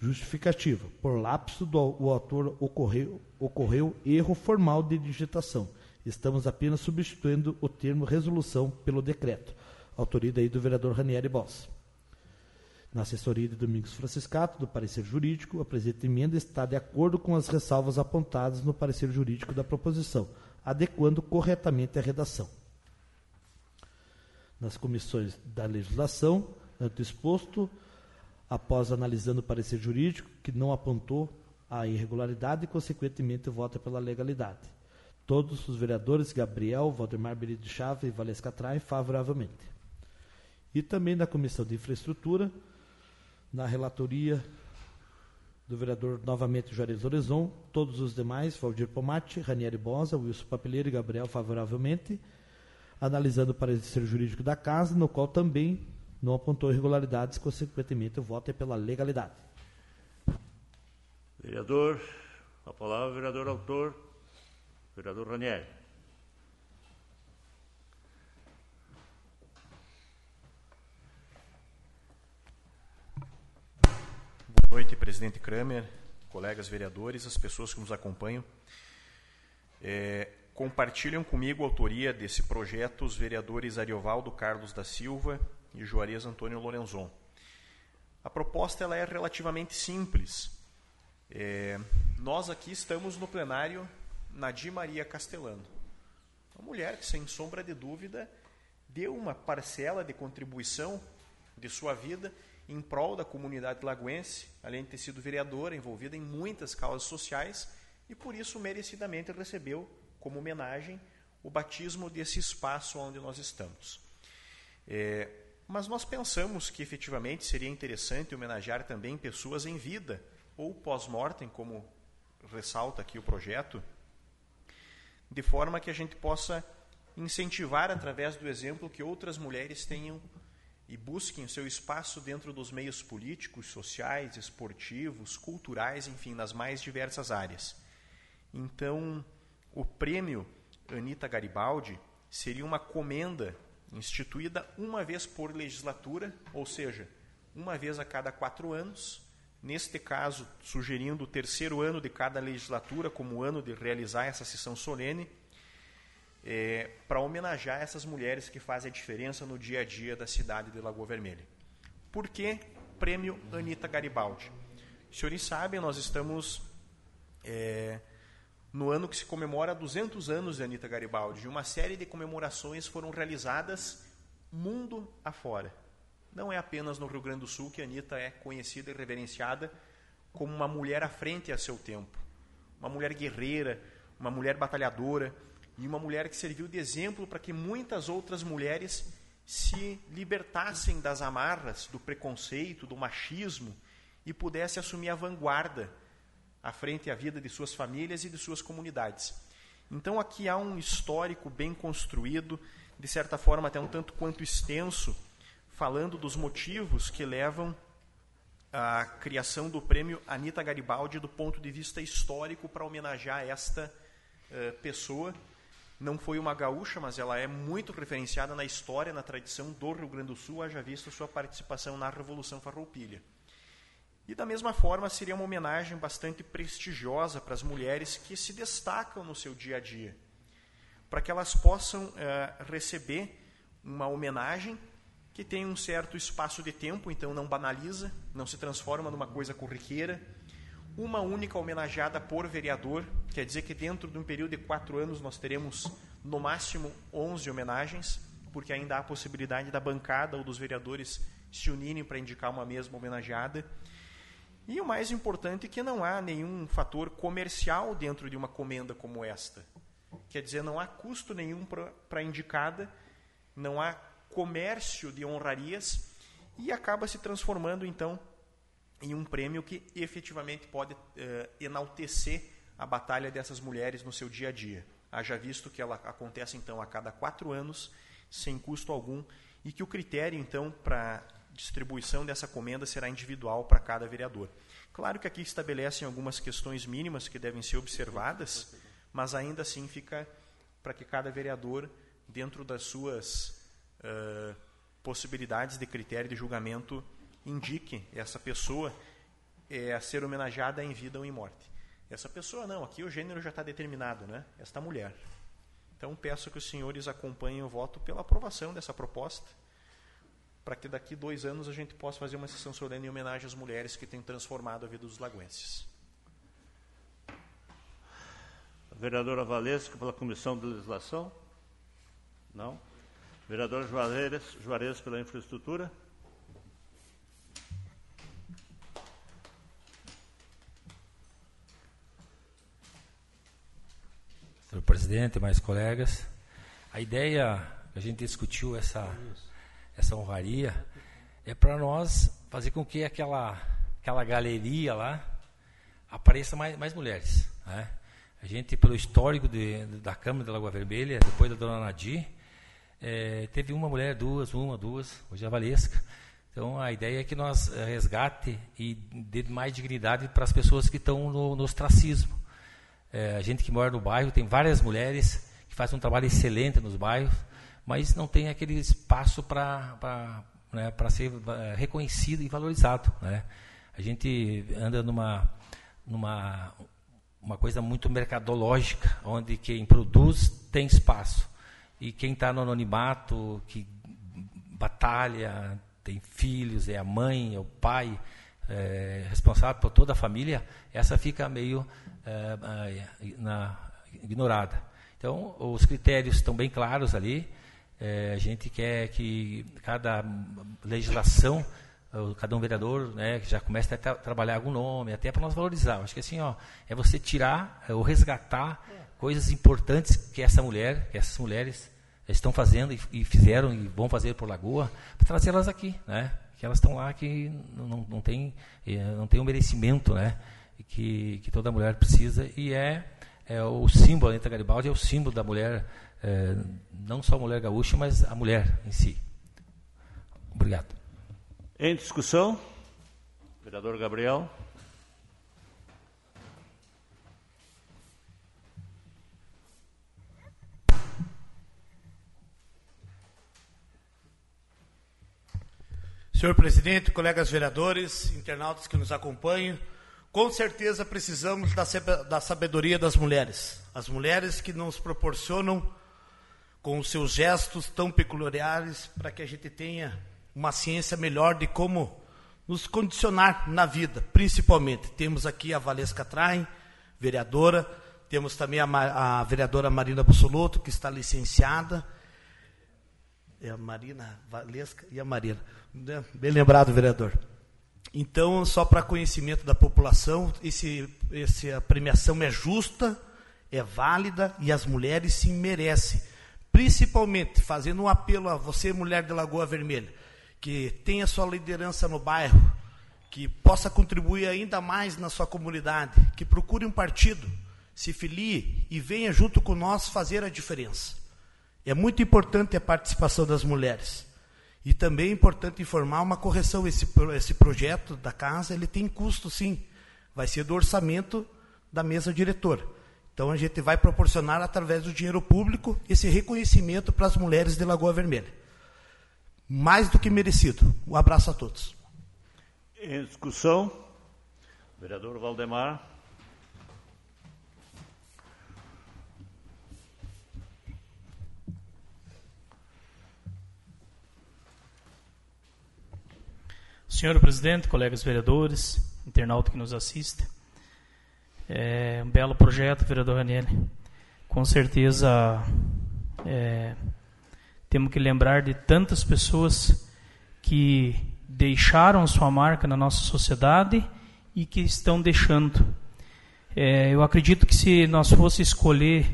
Justificativa. Por lapso do o autor ocorreu, ocorreu erro formal de digitação. Estamos apenas substituindo o termo resolução pelo decreto. Autoria daí do vereador Ranieri Boss. Na assessoria de Domingos Franciscato, do parecer jurídico, a presente emenda está de acordo com as ressalvas apontadas no parecer jurídico da proposição, adequando corretamente a redação. Nas comissões da legislação, ante exposto, após analisando o parecer jurídico, que não apontou a irregularidade e, consequentemente, vota pela legalidade. Todos os vereadores, Gabriel, Valdemar Benito Chave e Valesca Trai, favoravelmente. E também na Comissão de Infraestrutura, na relatoria do vereador novamente Juarez Lorezon, todos os demais, Valdir Pomate, Ranieri Bosa, Wilson Papeleiro e Gabriel favoravelmente, analisando o parecer jurídico da casa, no qual também não apontou irregularidades, consequentemente o voto é pela legalidade. Vereador, a palavra, vereador autor, vereador Ranieri. Boa noite, presidente Kramer, colegas vereadores, as pessoas que nos acompanham. É, compartilham comigo a autoria desse projeto os vereadores Ariovaldo Carlos da Silva e Juarez Antônio Lorenzon. A proposta ela é relativamente simples. É, nós aqui estamos no plenário Nadir Maria Castelano, uma mulher que, sem sombra de dúvida, deu uma parcela de contribuição de sua vida em prol da comunidade lagoense, além de ter sido vereadora, envolvida em muitas causas sociais e por isso merecidamente recebeu como homenagem o batismo desse espaço onde nós estamos. É, mas nós pensamos que efetivamente seria interessante homenagear também pessoas em vida ou pós-mortem, como ressalta aqui o projeto, de forma que a gente possa incentivar através do exemplo que outras mulheres tenham e busquem o seu espaço dentro dos meios políticos, sociais, esportivos, culturais, enfim, nas mais diversas áreas. Então, o prêmio Anita Garibaldi seria uma comenda instituída uma vez por legislatura, ou seja, uma vez a cada quatro anos. Neste caso, sugerindo o terceiro ano de cada legislatura como ano de realizar essa sessão solene, é, para homenagear essas mulheres que fazem a diferença no dia a dia da cidade de Lagoa Vermelha. Por que Prêmio Anita Garibaldi? Os senhores sabem, nós estamos é, no ano que se comemora 200 anos de Anita Garibaldi. E uma série de comemorações foram realizadas mundo afora. Não é apenas no Rio Grande do Sul que a Anita é conhecida e reverenciada como uma mulher à frente a seu tempo. Uma mulher guerreira, uma mulher batalhadora, e uma mulher que serviu de exemplo para que muitas outras mulheres se libertassem das amarras do preconceito, do machismo e pudessem assumir a vanguarda à frente à vida de suas famílias e de suas comunidades. Então aqui há um histórico bem construído, de certa forma até um tanto quanto extenso, falando dos motivos que levam à criação do prêmio Anita Garibaldi do ponto de vista histórico para homenagear esta uh, pessoa não foi uma gaúcha, mas ela é muito referenciada na história, na tradição do Rio Grande do Sul, haja visto sua participação na Revolução Farroupilha. E da mesma forma, seria uma homenagem bastante prestigiosa para as mulheres que se destacam no seu dia a dia, para que elas possam é, receber uma homenagem que tem um certo espaço de tempo, então não banaliza, não se transforma numa coisa corriqueira, uma única homenageada por vereador, quer dizer que dentro de um período de quatro anos nós teremos no máximo 11 homenagens, porque ainda há a possibilidade da bancada ou dos vereadores se unirem para indicar uma mesma homenageada. E o mais importante é que não há nenhum fator comercial dentro de uma comenda como esta. Quer dizer, não há custo nenhum para a indicada, não há comércio de honrarias e acaba se transformando então em um prêmio que efetivamente pode eh, enaltecer a batalha dessas mulheres no seu dia a dia. Haja visto que ela acontece então a cada quatro anos, sem custo algum, e que o critério, então, para distribuição dessa comenda será individual para cada vereador. Claro que aqui estabelecem algumas questões mínimas que devem ser observadas, mas ainda assim fica para que cada vereador, dentro das suas uh, possibilidades de critério de julgamento, indique essa pessoa é, a ser homenageada em vida ou em morte. Essa pessoa não, aqui o gênero já está determinado, né? Esta mulher. Então peço que os senhores acompanhem o voto pela aprovação dessa proposta para que daqui dois anos a gente possa fazer uma sessão solene em homenagem às mulheres que têm transformado a vida dos lagoenses. A vereadora Valesca, pela Comissão de Legislação? Não. Vereador Juarez, Juarez pela Infraestrutura? Senhor presidente, mais colegas, a ideia, a gente discutiu essa essa honraria, é para nós fazer com que aquela, aquela galeria lá apareça mais, mais mulheres. Né? A gente, pelo histórico de, da Câmara da Lagoa Vermelha, depois da dona Nadir, é, teve uma mulher, duas, uma, duas, hoje é a Valesca. Então, a ideia é que nós é, resgate e dê mais dignidade para as pessoas que estão no, no ostracismo. É, a gente que mora no bairro, tem várias mulheres que fazem um trabalho excelente nos bairros, mas não tem aquele espaço para né, ser eh, reconhecido e valorizado. Né? A gente anda numa, numa uma coisa muito mercadológica, onde quem produz tem espaço. E quem está no anonimato, que batalha, tem filhos, é a mãe, é o pai, é, responsável por toda a família, essa fica meio é, na, ignorada. Então, os critérios estão bem claros ali. É, a gente quer que cada legislação, cada um vereador, né, que já comece a tra trabalhar algum nome, até para nós valorizar. Acho que assim, ó, é você tirar é, ou resgatar coisas importantes que essa mulher, que essas mulheres estão fazendo e, e fizeram e vão fazer por Lagoa, para trazê-las aqui, né? Que elas estão lá que não, não tem é, não tem o um merecimento, né? Que, que toda mulher precisa e é, é o símbolo, a Anitta Garibaldi é o símbolo da mulher é, não só a mulher gaúcha, mas a mulher em si. Obrigado. Em discussão, vereador Gabriel. Senhor presidente, colegas vereadores, internautas que nos acompanham, com certeza precisamos da sabedoria das mulheres. As mulheres que nos proporcionam com os seus gestos tão peculiares, para que a gente tenha uma ciência melhor de como nos condicionar na vida, principalmente. Temos aqui a Valesca Traem, vereadora, temos também a, a vereadora Marina Bussolotto, que está licenciada. É a Marina Valesca e a Marina. Né? Bem lembrado, vereador. Então, só para conhecimento da população, esse, essa premiação é justa, é válida e as mulheres sim merecem principalmente fazendo um apelo a você, mulher de Lagoa Vermelha, que tenha sua liderança no bairro, que possa contribuir ainda mais na sua comunidade, que procure um partido, se filie e venha junto com nós fazer a diferença. É muito importante a participação das mulheres. E também é importante informar uma correção, esse, esse projeto da casa, ele tem custo sim, vai ser do orçamento da mesa diretora. Então a gente vai proporcionar através do dinheiro público esse reconhecimento para as mulheres de Lagoa Vermelha. Mais do que merecido. Um abraço a todos. Em discussão, vereador Valdemar. Senhor presidente, colegas vereadores, internauta que nos assiste, é um belo projeto, vereador Ranieri. Com certeza é, temos que lembrar de tantas pessoas que deixaram sua marca na nossa sociedade e que estão deixando. É, eu acredito que se nós fosse escolher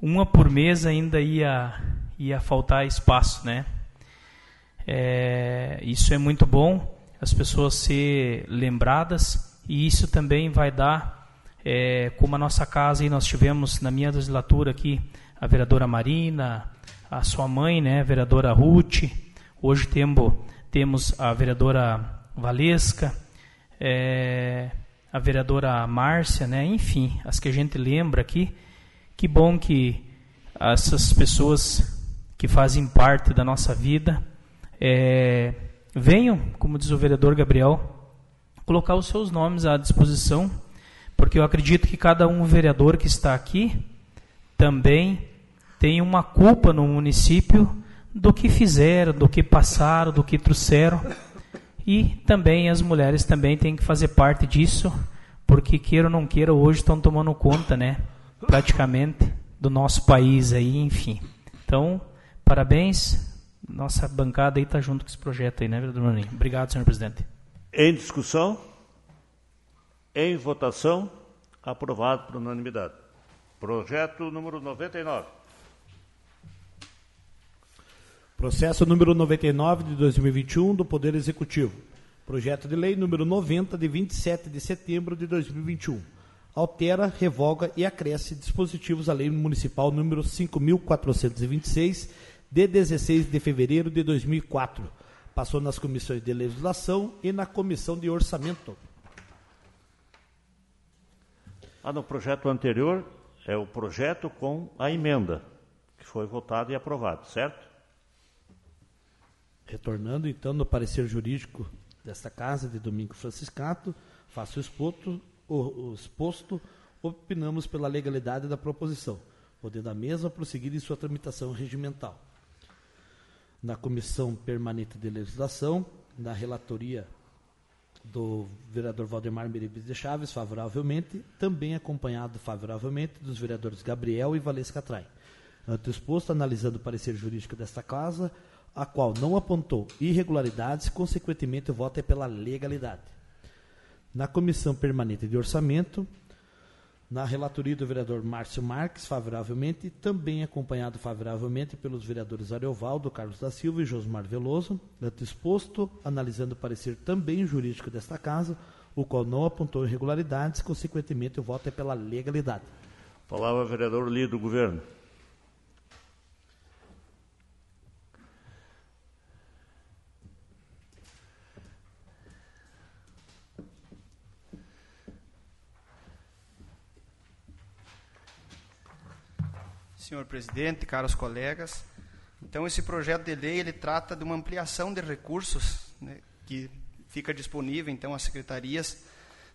uma por mês ainda ia ia faltar espaço, né? É, isso é muito bom, as pessoas ser lembradas e isso também vai dar é, como a nossa casa, e nós tivemos na minha legislatura aqui a vereadora Marina, a sua mãe, né, a vereadora Ruth, Hoje temos, temos a vereadora Valesca, é, a vereadora Márcia, né? enfim, as que a gente lembra aqui. Que bom que essas pessoas que fazem parte da nossa vida é, venham, como diz o vereador Gabriel, colocar os seus nomes à disposição, porque eu acredito que cada um vereador que está aqui também tem uma culpa no município do que fizeram, do que passaram, do que trouxeram. E também as mulheres também têm que fazer parte disso, porque queira ou não queira, hoje estão tomando conta, né, praticamente do nosso país aí, enfim. Então, parabéns. Nossa bancada aí está junto com esse projeto aí, né, vereador Maninho? Obrigado, senhor presidente. Em discussão? Em votação? Aprovado por unanimidade. Projeto número 99. Processo número 99 de 2021 do Poder Executivo. Projeto de lei número 90 de 27 de setembro de 2021. Altera, revoga e acresce dispositivos à lei municipal número 5426 de 16 de fevereiro de 2004. Passou nas comissões de legislação e na comissão de orçamento. Ah, no projeto anterior é o projeto com a emenda que foi votado e aprovado, certo? Retornando então no parecer jurídico desta casa de Domingo Franciscato, faço exposto, o, o exposto, opinamos pela legalidade da proposição, podendo a mesma prosseguir em sua tramitação regimental. Na Comissão Permanente de Legislação, na relatoria do vereador Valdemar Meribes de Chaves, favoravelmente, também acompanhado favoravelmente dos vereadores Gabriel e Valesca Trai. Ante o exposto, analisando o parecer jurídico desta casa, a qual não apontou irregularidades, consequentemente o voto é pela legalidade. Na Comissão Permanente de Orçamento, na relatoria do vereador Márcio Marques, favoravelmente, também acompanhado favoravelmente pelos vereadores Ariovaldo, Carlos da Silva e Josmar Veloso, tanto exposto, analisando o parecer também jurídico desta casa, o qual não apontou irregularidades, consequentemente o voto é pela legalidade. Palavra vereador líder do governo. Senhor presidente, caros colegas. Então, esse projeto de lei ele trata de uma ampliação de recursos né, que fica disponível, então, às secretarias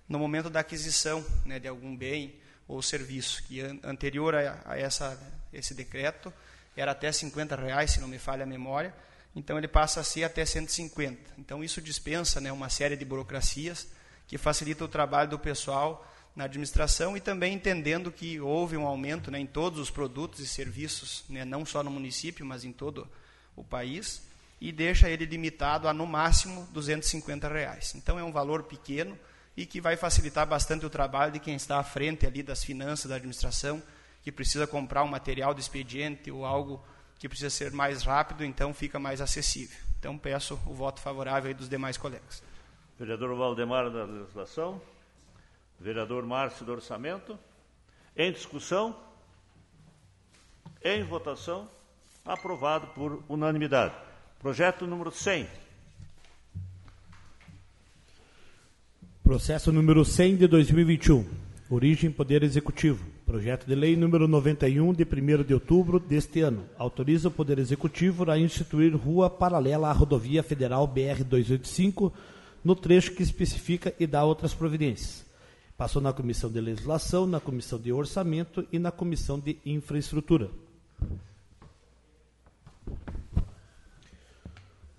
no momento da aquisição né, de algum bem ou serviço, que an anterior a, a, essa, esse decreto era até 50 reais, se não me falha a memória, então ele passa a ser até 150. Então, isso dispensa né, uma série de burocracias que facilita o trabalho do pessoal na administração e também entendendo que houve um aumento né, em todos os produtos e serviços, né, não só no município, mas em todo o país, e deixa ele limitado a no máximo 250 reais. Então é um valor pequeno e que vai facilitar bastante o trabalho de quem está à frente ali das finanças da administração, que precisa comprar um material de expediente ou algo que precisa ser mais rápido, então fica mais acessível. Então peço o voto favorável dos demais colegas. Vereador Valdemar da legislação. Vereador Márcio do Orçamento. Em discussão? Em votação? Aprovado por unanimidade. Projeto número 100. Processo número 100 de 2021. Origem Poder Executivo. Projeto de Lei número 91 de 1 de outubro deste ano. Autoriza o Poder Executivo a instituir rua paralela à rodovia federal BR 285 no trecho que especifica e dá outras providências. Passou na Comissão de Legislação, na Comissão de Orçamento e na Comissão de Infraestrutura.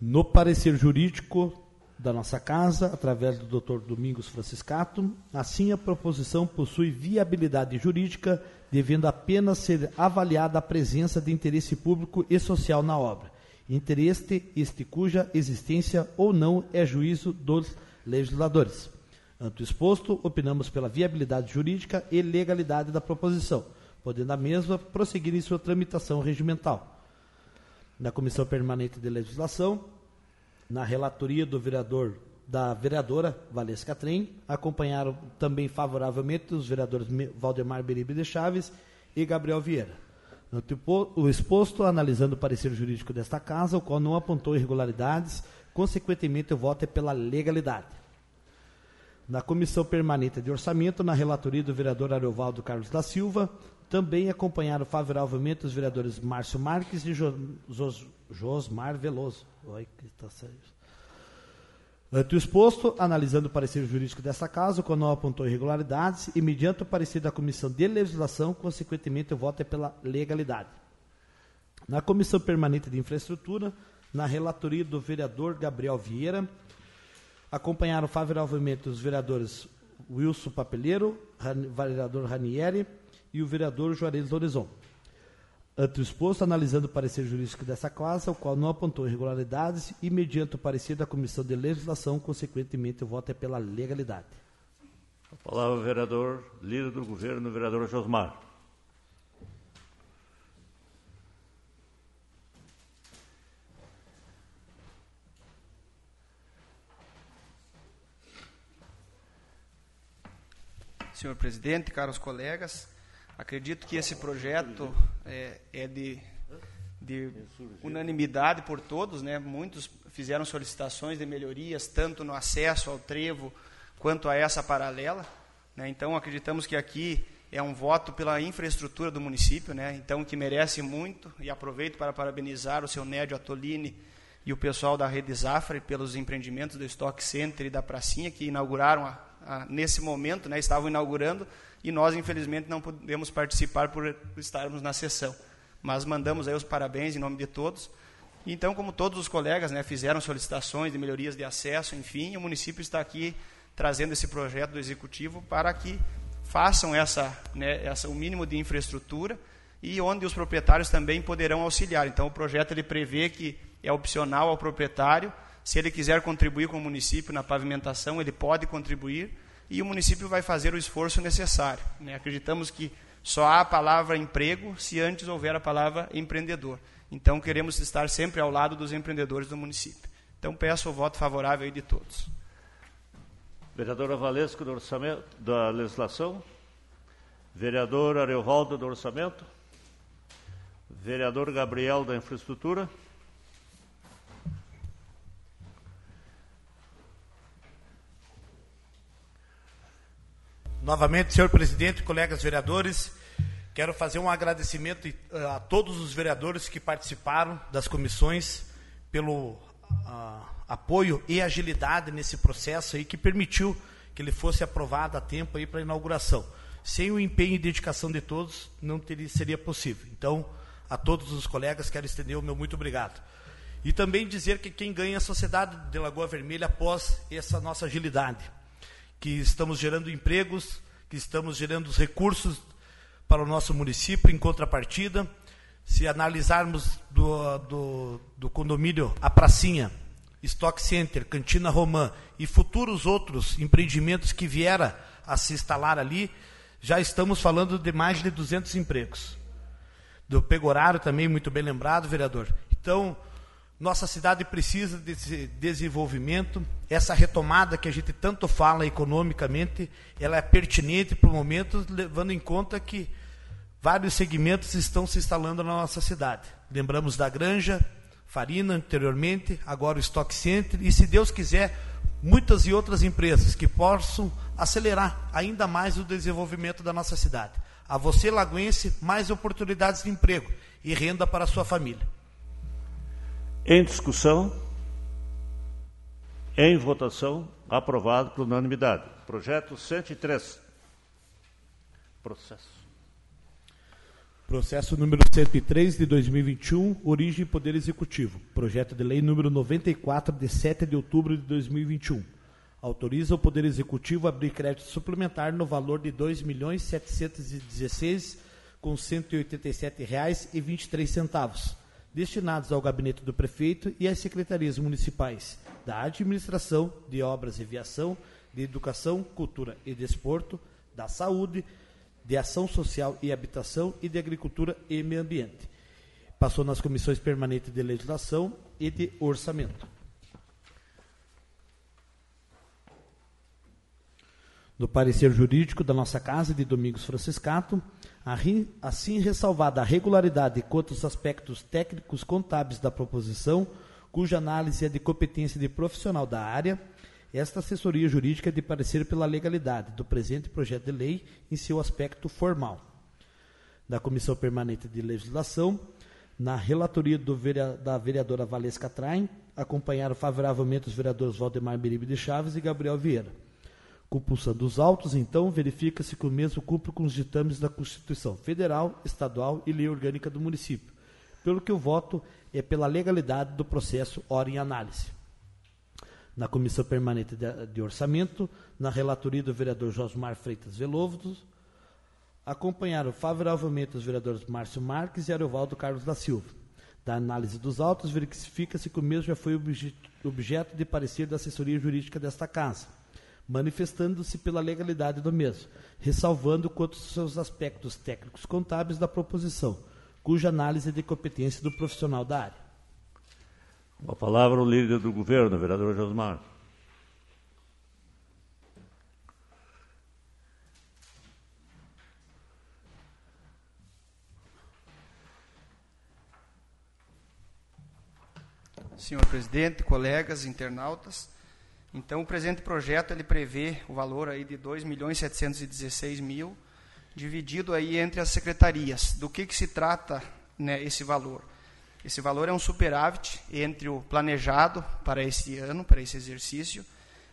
No parecer jurídico da nossa casa, através do Dr. Domingos Franciscato, assim a proposição possui viabilidade jurídica, devendo apenas ser avaliada a presença de interesse público e social na obra. Interesse este cuja existência ou não é juízo dos legisladores. Ante o exposto, opinamos pela viabilidade jurídica e legalidade da proposição, podendo a mesma prosseguir em sua tramitação regimental. Na Comissão Permanente de Legislação, na relatoria do vereador da vereadora Valesca Trem, acompanharam também favoravelmente os vereadores Valdemar Beribe de Chaves e Gabriel Vieira. O exposto, analisando o parecer jurídico desta casa, o qual não apontou irregularidades, consequentemente o voto é pela legalidade. Na Comissão Permanente de Orçamento, na relatoria do vereador Ariovaldo Carlos da Silva, também acompanharam favoravelmente os vereadores Márcio Marques e Josmar Veloso. Oi, que tá Ante o exposto, analisando o parecer jurídico dessa casa, o não apontou irregularidades e, mediante o parecer da Comissão de Legislação, consequentemente, o voto é pela legalidade. Na Comissão Permanente de Infraestrutura, na relatoria do vereador Gabriel Vieira, acompanharam favoravelmente os vereadores Wilson Papeleiro, vereador Ranieri e o vereador Juarez Horizon. Ante o exposto, analisando o parecer jurídico dessa classe, o qual não apontou irregularidades e, mediante o parecer da Comissão de Legislação, consequentemente, o voto é pela legalidade. A palavra vereador, líder do governo, vereador Josmar. Senhor presidente, caros colegas, Acredito que esse projeto é, é de, de unanimidade por todos, né? Muitos fizeram solicitações de melhorias, tanto no acesso ao trevo quanto a essa paralela. Né? Então, acreditamos que aqui é um voto pela infraestrutura do município, né? então que merece muito, e aproveito para parabenizar o seu Nédio Atolini e o pessoal da Rede Zafra pelos empreendimentos do Stock Center e da Pracinha, que inauguraram, a, a, nesse momento, né? estavam inaugurando, e nós, infelizmente, não podemos participar por estarmos na sessão. Mas mandamos aí os parabéns em nome de todos. Então, como todos os colegas né, fizeram solicitações de melhorias de acesso, enfim, o município está aqui trazendo esse projeto do executivo para que façam essa, né, essa, o mínimo de infraestrutura e onde os proprietários também poderão auxiliar. Então, o projeto ele prevê que é opcional ao proprietário, se ele quiser contribuir com o município na pavimentação, ele pode contribuir, e o município vai fazer o esforço necessário. Né? Acreditamos que só há a palavra emprego se antes houver a palavra empreendedor. Então, queremos estar sempre ao lado dos empreendedores do município. Então, peço o voto favorável de todos. Vereadora Valesco, do orçamento, da legislação. Vereador Areuvaldo, do orçamento. Vereador Gabriel, da infraestrutura. Novamente, senhor presidente, colegas vereadores, quero fazer um agradecimento eh, a todos os vereadores que participaram das comissões pelo uh, apoio e agilidade nesse processo aí que permitiu que ele fosse aprovado a tempo aí para a inauguração. Sem o empenho e dedicação de todos, não teria, seria possível. Então, a todos os colegas, quero estender o meu muito obrigado. E também dizer que quem ganha é a sociedade de Lagoa Vermelha após essa nossa agilidade que estamos gerando empregos, que estamos gerando recursos para o nosso município em contrapartida. Se analisarmos do, do, do condomínio A Pracinha, Stock Center, Cantina Romã e futuros outros empreendimentos que vieram a se instalar ali, já estamos falando de mais de 200 empregos. Do Pegorário também, muito bem lembrado, vereador. Então, nossa cidade precisa desse desenvolvimento. Essa retomada que a gente tanto fala economicamente, ela é pertinente para o momento, levando em conta que vários segmentos estão se instalando na nossa cidade. Lembramos da Granja, Farina anteriormente, agora o Stock Center e, se Deus quiser, muitas e outras empresas que possam acelerar ainda mais o desenvolvimento da nossa cidade. A você, lagoense, mais oportunidades de emprego e renda para a sua família. Em discussão, em votação, aprovado por unanimidade. Projeto 103. Processo. Processo número 103 de 2021, origem e poder executivo. Projeto de lei número 94 de 7 de outubro de 2021. Autoriza o poder executivo a abrir crédito suplementar no valor de R$ 2.716 com R$ 187,23 destinados ao gabinete do prefeito e às secretarias municipais da Administração, de Obras e Viação, de Educação, Cultura e Desporto, da Saúde, de Ação Social e Habitação e de Agricultura e Meio Ambiente. Passou nas comissões permanentes de legislação e de orçamento. No parecer jurídico da nossa casa de Domingos Franciscato, Assim ressalvada a regularidade quanto aos aspectos técnicos contábeis da proposição, cuja análise é de competência de profissional da área, esta assessoria jurídica é de parecer pela legalidade do presente projeto de lei em seu aspecto formal. Da Comissão Permanente de Legislação, na relatoria vereador, da vereadora Valesca Traem, acompanharam favoravelmente os vereadores Valdemar Beribe de Chaves e Gabriel Vieira. Compulsando os autos, então, verifica-se que o mesmo cumpre com os ditames da Constituição Federal, Estadual e Lei Orgânica do município, pelo que o voto é pela legalidade do processo ora em análise na Comissão Permanente de, Orçamento, na relatoria do vereador Josmar Freitas Veloso, acompanharam favoravelmente os vereadores Márcio Marques e Ariovaldo Carlos da Silva. Da análise dos autos, verifica-se que o mesmo já foi objeto de parecer da assessoria jurídica desta Casa, manifestando-se pela legalidade do mesmo, ressalvando quanto aos seus aspectos técnicos contábeis da proposição, cuja análise é de competência do profissional da área. Com a palavra o líder do governo, vereador Josmar. Senhor presidente, colegas, internautas, então o presente projeto ele prevê o valor aí de 2 milhões 716 mil, dividido aí entre as secretarias. Do que, que se trata né, esse valor? Esse valor é um superávit entre o planejado para esse ano, para esse exercício,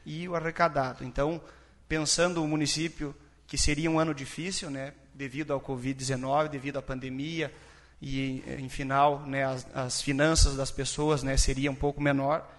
e o arrecadado. Então, pensando o município que seria um ano difícil, né, devido ao Covid-19, devido à pandemia, e em final, né, as, as finanças das pessoas né, seriam um pouco menor,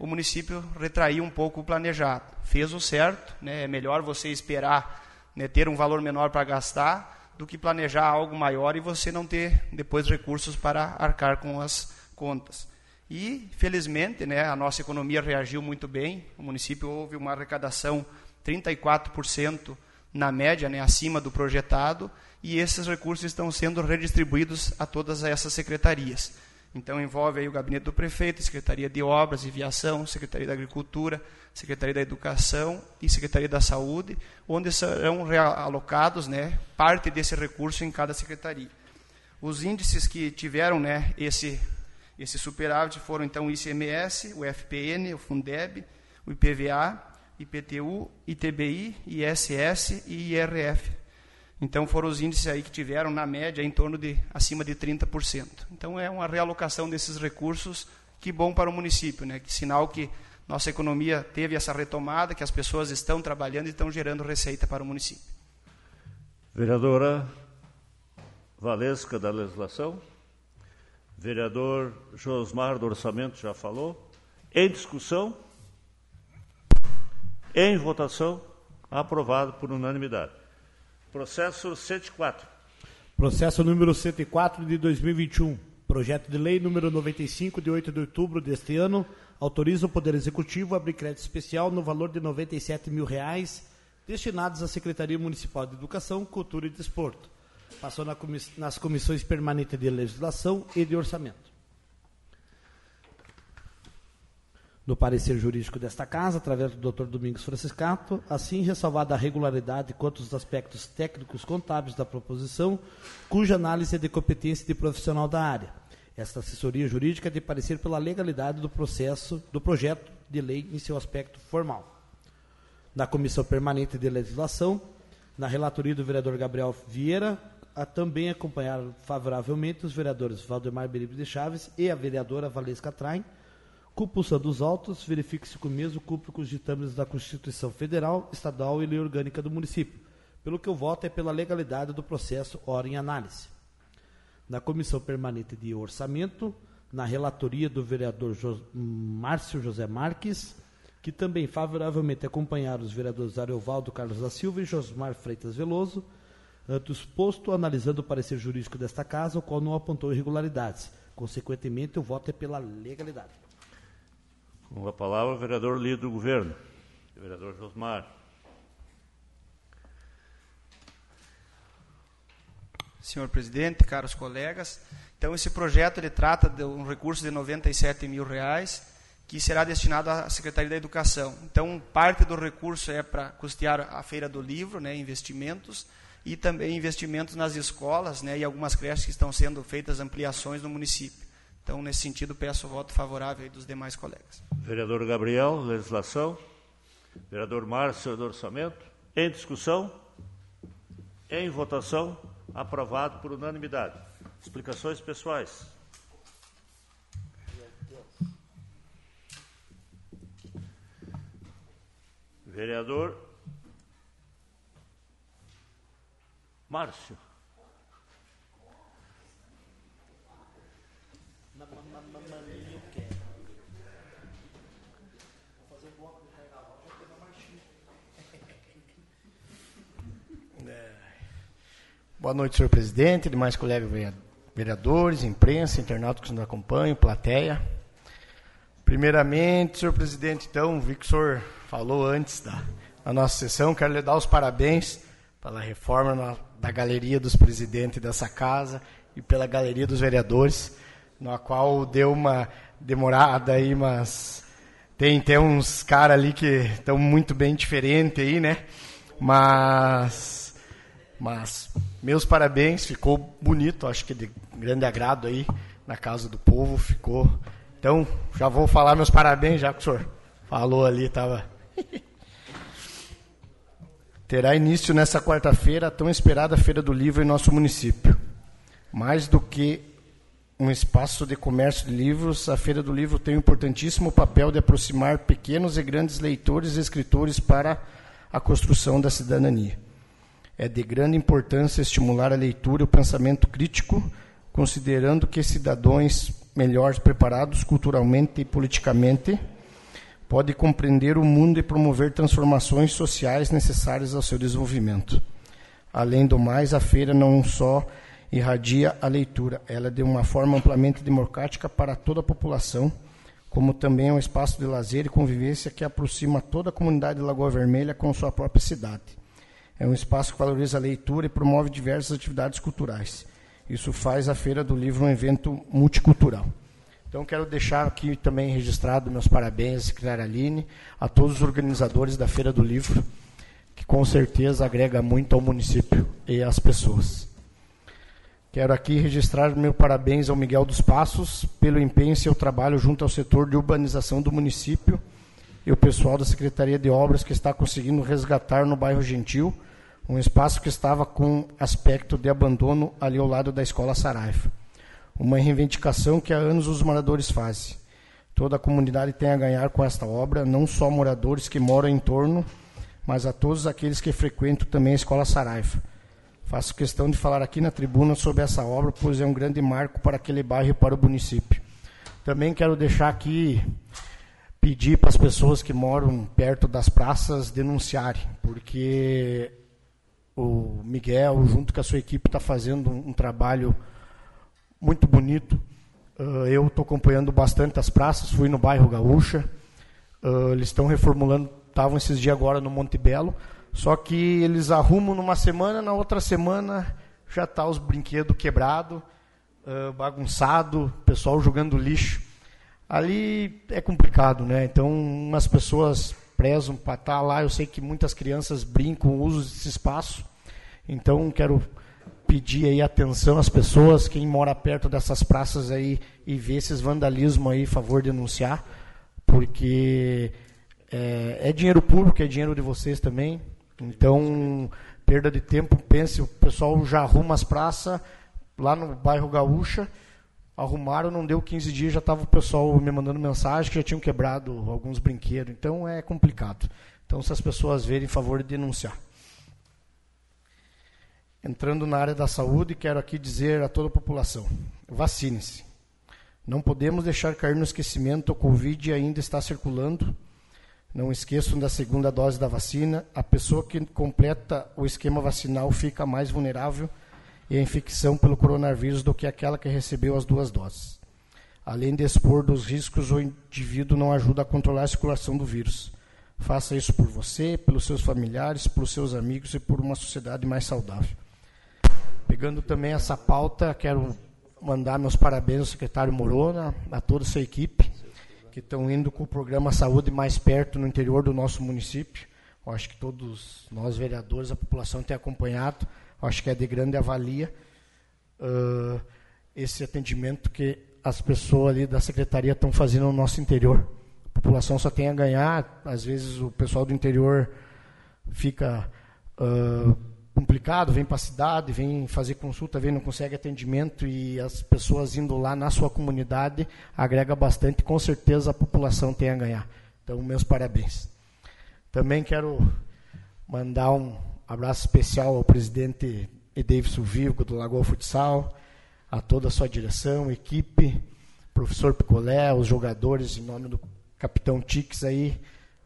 o município retraiu um pouco o planejado. Fez o certo, né, é melhor você esperar né, ter um valor menor para gastar do que planejar algo maior e você não ter depois recursos para arcar com as contas. E, felizmente, né, a nossa economia reagiu muito bem. O município houve uma arrecadação 34% na média, né, acima do projetado, e esses recursos estão sendo redistribuídos a todas essas secretarias. Então envolve aí o gabinete do prefeito, Secretaria de Obras e Viação, Secretaria da Agricultura, Secretaria da Educação e Secretaria da Saúde, onde serão alocados né, parte desse recurso em cada secretaria. Os índices que tiveram né, esse, esse superávit foram então o ICMS, o FPN, o Fundeb, o IPVA, IPTU, ITBI, ISS e IRF. Então foram os índices aí que tiveram na média em torno de acima de 30%. Então é uma realocação desses recursos que bom para o município, né? Que sinal que nossa economia teve essa retomada, que as pessoas estão trabalhando e estão gerando receita para o município. Vereadora Valesca da Legislação, vereador Josmar do Orçamento já falou. Em discussão, em votação, aprovado por unanimidade. Processo 104. Processo número 104 de 2021. Projeto de lei número 95 de 8 de outubro deste ano autoriza o Poder Executivo a abrir crédito especial no valor de 97 mil reais destinados à Secretaria Municipal de Educação, Cultura e Desporto. Passou nas comissões permanentes de legislação e de orçamento. No parecer jurídico desta Casa, através do Dr. Domingos Franciscato, assim ressalvada a regularidade quanto aos aspectos técnicos contábeis da proposição, cuja análise é de competência de profissional da área. Esta assessoria jurídica é de parecer pela legalidade do processo do projeto de lei em seu aspecto formal. Na Comissão Permanente de Legislação, na relatoria do vereador Gabriel Vieira, a também acompanharam favoravelmente os vereadores Valdemar Beribe de Chaves e a vereadora Valesca Traem, Compulsão dos autos, verifique-se que o mesmo cumpre com os ditames da Constituição Federal, Estadual e Lei Orgânica do município, pelo que o voto é pela legalidade do processo ora em análise. Na Comissão Permanente de Orçamento, na relatoria do vereador jo Márcio José Marques, que também favoravelmente acompanharam os vereadores Ariovaldo Carlos da Silva e Josmar Freitas Veloso, ante o exposto, analisando o parecer jurídico desta casa, o qual não apontou irregularidades. Consequentemente, o voto é pela legalidade. Com a palavra, o vereador líder do governo, o vereador Josmar. Senhor presidente, caros colegas, então esse projeto ele trata de um recurso de 97 mil reais que será destinado à Secretaria da Educação. Então, parte do recurso é para custear a Feira do Livro, né, investimentos, e também investimentos nas escolas né, e algumas creches que estão sendo feitas ampliações no município. Então, nesse sentido, peço o voto favorável dos demais colegas. Vereador Gabriel, legislação. Vereador Márcio, orçamento. Em discussão? Em votação? Aprovado por unanimidade. Explicações pessoais. Vereador Márcio. Boa noite, senhor presidente, demais colegas vereadores, imprensa, internautas que nos acompanham, plateia. Primeiramente, senhor presidente, então, vi que o senhor falou antes da, da nossa sessão, quero lhe dar os parabéns pela reforma na, da galeria dos presidentes dessa casa e pela galeria dos vereadores, na qual deu uma demorada aí, mas tem, tem uns caras ali que estão muito bem diferentes aí, né? Mas mas meus parabéns, ficou bonito, acho que de grande agrado aí na casa do povo, ficou. Então, já vou falar meus parabéns, já que o senhor falou ali, estava. Terá início nessa quarta-feira a tão esperada Feira do Livro em nosso município. Mais do que um espaço de comércio de livros, a Feira do Livro tem um importantíssimo papel de aproximar pequenos e grandes leitores e escritores para a construção da cidadania. É de grande importância estimular a leitura e o pensamento crítico, considerando que cidadãos melhores preparados culturalmente e politicamente podem compreender o mundo e promover transformações sociais necessárias ao seu desenvolvimento. Além do mais, a feira não só irradia a leitura, ela é de uma forma amplamente democrática para toda a população, como também é um espaço de lazer e convivência que aproxima toda a comunidade de Lagoa Vermelha com sua própria cidade. É um espaço que valoriza a leitura e promove diversas atividades culturais. Isso faz a Feira do Livro um evento multicultural. Então, quero deixar aqui também registrado meus parabéns secretária Aline, a todos os organizadores da Feira do Livro, que com certeza agrega muito ao município e às pessoas. Quero aqui registrar meu parabéns ao Miguel dos Passos pelo empenho em seu trabalho junto ao setor de urbanização do município e o pessoal da Secretaria de Obras que está conseguindo resgatar no bairro Gentil um espaço que estava com aspecto de abandono ali ao lado da escola Saraiva. Uma reivindicação que há anos os moradores fazem. Toda a comunidade tem a ganhar com esta obra, não só moradores que moram em torno, mas a todos aqueles que frequentam também a escola Saraiva. Faço questão de falar aqui na tribuna sobre essa obra, pois é um grande marco para aquele bairro e para o município. Também quero deixar aqui pedir para as pessoas que moram perto das praças denunciarem, porque o Miguel, junto com a sua equipe, está fazendo um, trabalho muito bonito. Uh, eu estou acompanhando bastante as praças, fui no bairro Gaúcha. Uh, eles estão reformulando, estavam esses dias agora no Monte Belo. Só que eles arrumam numa semana, na outra semana já está os brinquedos quebrados, uh, bagunçado, pessoal jogando lixo. Ali é complicado, né? Então, as pessoas prezam para estar tá lá. Eu sei que muitas crianças brincam, usam esse espaço. Então, quero pedir aí atenção às pessoas, quem mora perto dessas praças aí e vê esses vandalismos aí, favor denunciar, porque é, é, dinheiro público, é dinheiro de vocês também. Então, perda de tempo, pense, o pessoal já arruma as praças lá no bairro Gaúcha, arrumaram, não deu 15 dias, já estava o pessoal me mandando mensagem que já tinham quebrado alguns brinquedos. Então, é complicado. Então, se as pessoas verem, favor de denunciar. Entrando na área da saúde, quero aqui dizer a toda a população: vacine-se. Não podemos deixar cair no esquecimento, o Covid ainda está circulando. Não esqueçam da segunda dose da vacina. A pessoa que completa o esquema vacinal fica mais vulnerável à infecção pelo coronavírus do que aquela que recebeu as duas doses. Além de expor dos riscos, o indivíduo não ajuda a controlar a circulação do vírus. Faça isso por você, pelos seus familiares, pelos seus amigos e por uma sociedade mais saudável. Pegando também essa pauta, quero mandar meus parabéns ao secretário Morona, a toda a sua equipe, que estão indo com o programa Saúde mais perto no interior do nosso município. Eu acho que todos nós, vereadores, a população tem acompanhado. acho que é de grande avalia uh, esse atendimento que as pessoas ali da secretaria estão fazendo no nosso interior. A população só tem a ganhar, às vezes o pessoal do interior fica uh, complicado, vem para a cidade, vem fazer consulta, vem não consegue atendimento e as pessoas indo lá na sua comunidade agrega bastante, com certeza a população tem a ganhar. Então, meus parabéns. Também quero mandar um abraço especial ao presidente Davidson Vivo do Lagoa Futsal, a toda a sua direção, equipe, professor Picolé, os jogadores, em nome do capitão Tix aí.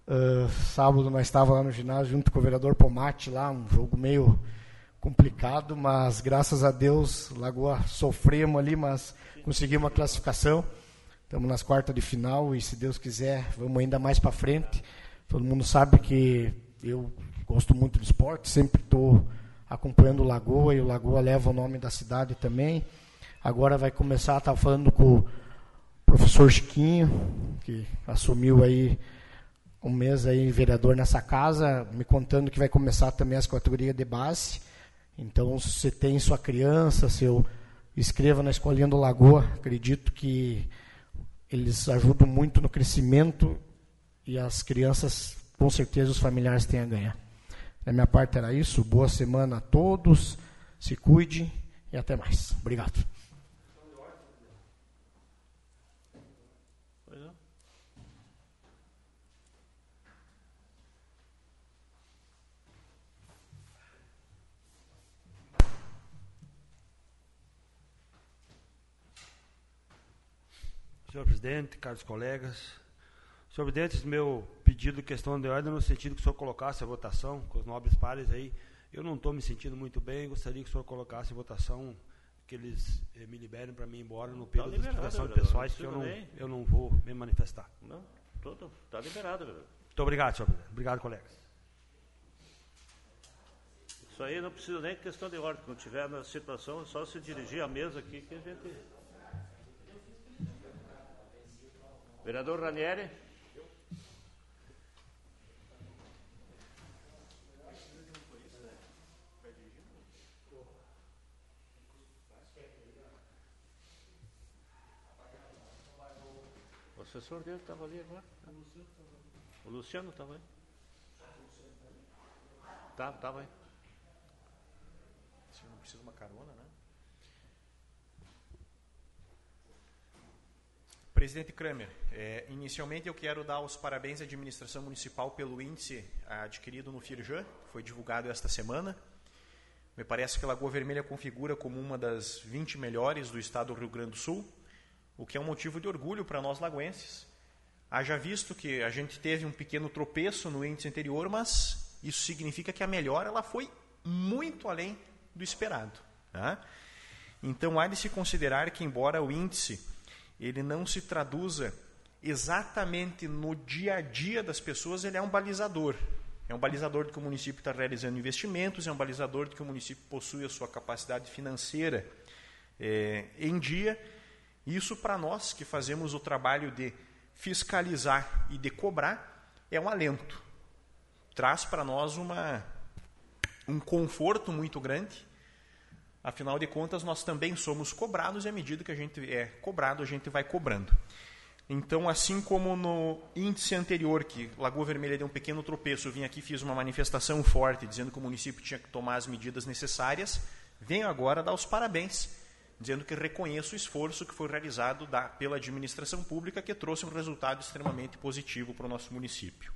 Uh, sábado nós estávamos lá no ginásio junto com o vereador Pomate lá, um jogo meio complicado, mas graças a Deus, Lagoa sofremos ali, mas conseguimos a classificação. Estamos nas quartas de final e se Deus quiser, vamos ainda mais para frente. Todo mundo sabe que eu gosto muito do esporte, sempre estou acompanhando o Lagoa e o Lagoa leva o nome da cidade também. Agora vai começar, estava falando com o professor Chiquinho, que assumiu aí um mês aí vereador nessa casa, me contando que vai começar também as categorias de base. Então, se você tem sua criança, se eu escreva na escolinha do Lagoa, acredito que eles ajudam muito no crescimento e as crianças, com certeza, os familiares têm a ganhar. Da minha parte era isso. Boa semana a todos. Se cuide e até mais. Obrigado. Senhor presidente, caros colegas, senhor presidente, meu pedido de questão de ordem no sentido que o senhor colocasse a votação com os nobres pares aí. Eu não estou me sentindo muito bem, gostaria que o senhor colocasse a votação, que eles eh, me liberem para mim ir embora no período tá das explicações pessoais, que eu não, eu não vou me manifestar. Não, está liberado, vereador. Muito obrigado, senhor presidente. Obrigado, colegas. Isso aí não precisa nem de questão de ordem. Quando tiver na situação, é só se dirigir à mesa aqui que a gente. Vereador Ranieri. O assessor dele estava ali agora. O Luciano estava aí. Tá, estava aí. O não precisa de uma carona, né? Presidente Kramer, é, inicialmente eu quero dar os parabéns à administração municipal pelo índice adquirido no Firjan, foi divulgado esta semana. Me parece que Lagoa Vermelha configura como uma das 20 melhores do estado do Rio Grande do Sul, o que é um motivo de orgulho para nós lagoenses. Haja visto que a gente teve um pequeno tropeço no índice anterior, mas isso significa que a melhora ela foi muito além do esperado. Tá? Então há de se considerar que, embora o índice ele não se traduza exatamente no dia a dia das pessoas, ele é um balizador. É um balizador de que o município está realizando investimentos, é um balizador de que o município possui a sua capacidade financeira é, em dia. Isso, para nós que fazemos o trabalho de fiscalizar e de cobrar, é um alento. Traz para nós uma, um conforto muito grande Afinal de contas, nós também somos cobrados e à medida que a gente é cobrado, a gente vai cobrando. Então, assim como no índice anterior, que Lagoa Vermelha deu um pequeno tropeço, eu vim aqui fiz uma manifestação forte dizendo que o município tinha que tomar as medidas necessárias, venho agora dar os parabéns, dizendo que reconheço o esforço que foi realizado da, pela administração pública, que trouxe um resultado extremamente positivo para o nosso município.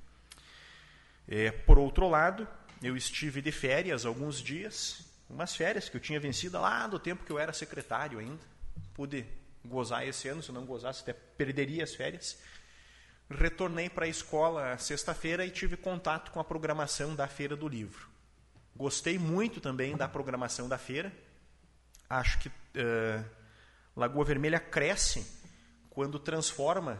É, por outro lado, eu estive de férias alguns dias umas férias que eu tinha vencido lá do tempo que eu era secretário ainda. Pude gozar esse ano, se não gozasse até perderia as férias. Retornei para a escola sexta-feira e tive contato com a programação da Feira do Livro. Gostei muito também da programação da feira. Acho que uh, Lagoa Vermelha cresce quando transforma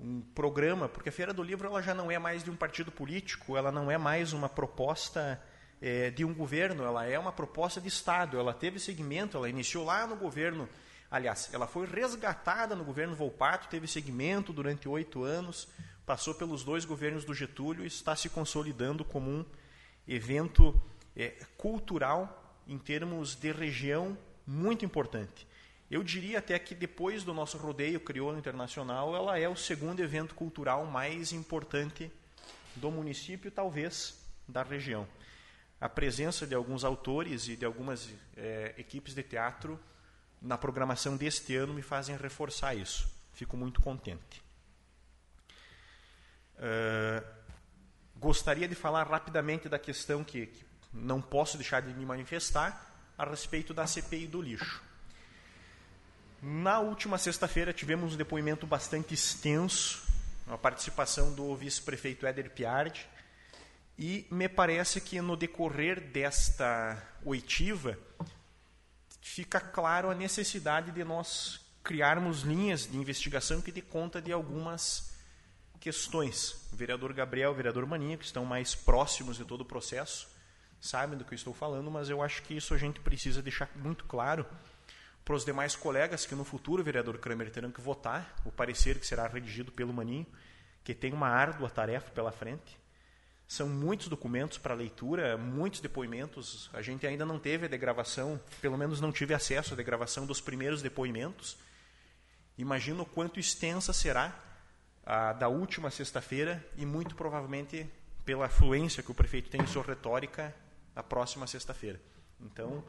um programa, porque a Feira do Livro ela já não é mais de um partido político, ela não é mais uma proposta é, de um governo, ela é uma proposta de Estado, ela teve segmento, ela iniciou lá no governo, aliás, ela foi resgatada no governo Volpato, teve segmento durante oito anos, passou pelos dois governos do Getúlio e está se consolidando como um evento é, cultural em termos de região, muito importante. Eu diria até que depois do nosso rodeio crioulo internacional, ela é o segundo evento cultural mais importante do município, talvez da região. A presença de alguns autores e de algumas é, equipes de teatro na programação deste ano me fazem reforçar isso. Fico muito contente. Uh, gostaria de falar rapidamente da questão que, que não posso deixar de me manifestar a respeito da CPI do lixo. Na última sexta-feira tivemos um depoimento bastante extenso, a participação do vice-prefeito Éder Piardi, e me parece que no decorrer desta oitiva fica claro a necessidade de nós criarmos linhas de investigação que dê conta de algumas questões. O vereador Gabriel, o vereador Maninho, que estão mais próximos de todo o processo, sabem do que eu estou falando, mas eu acho que isso a gente precisa deixar muito claro para os demais colegas que no futuro o vereador Kramer terão que votar o parecer que será redigido pelo Maninho, que tem uma árdua tarefa pela frente. São muitos documentos para leitura, muitos depoimentos. A gente ainda não teve a degravação, pelo menos não tive acesso à degravação dos primeiros depoimentos. Imagino o quanto extensa será a da última sexta-feira e muito provavelmente pela afluência que o prefeito tem em sua retórica a próxima sexta-feira. Então,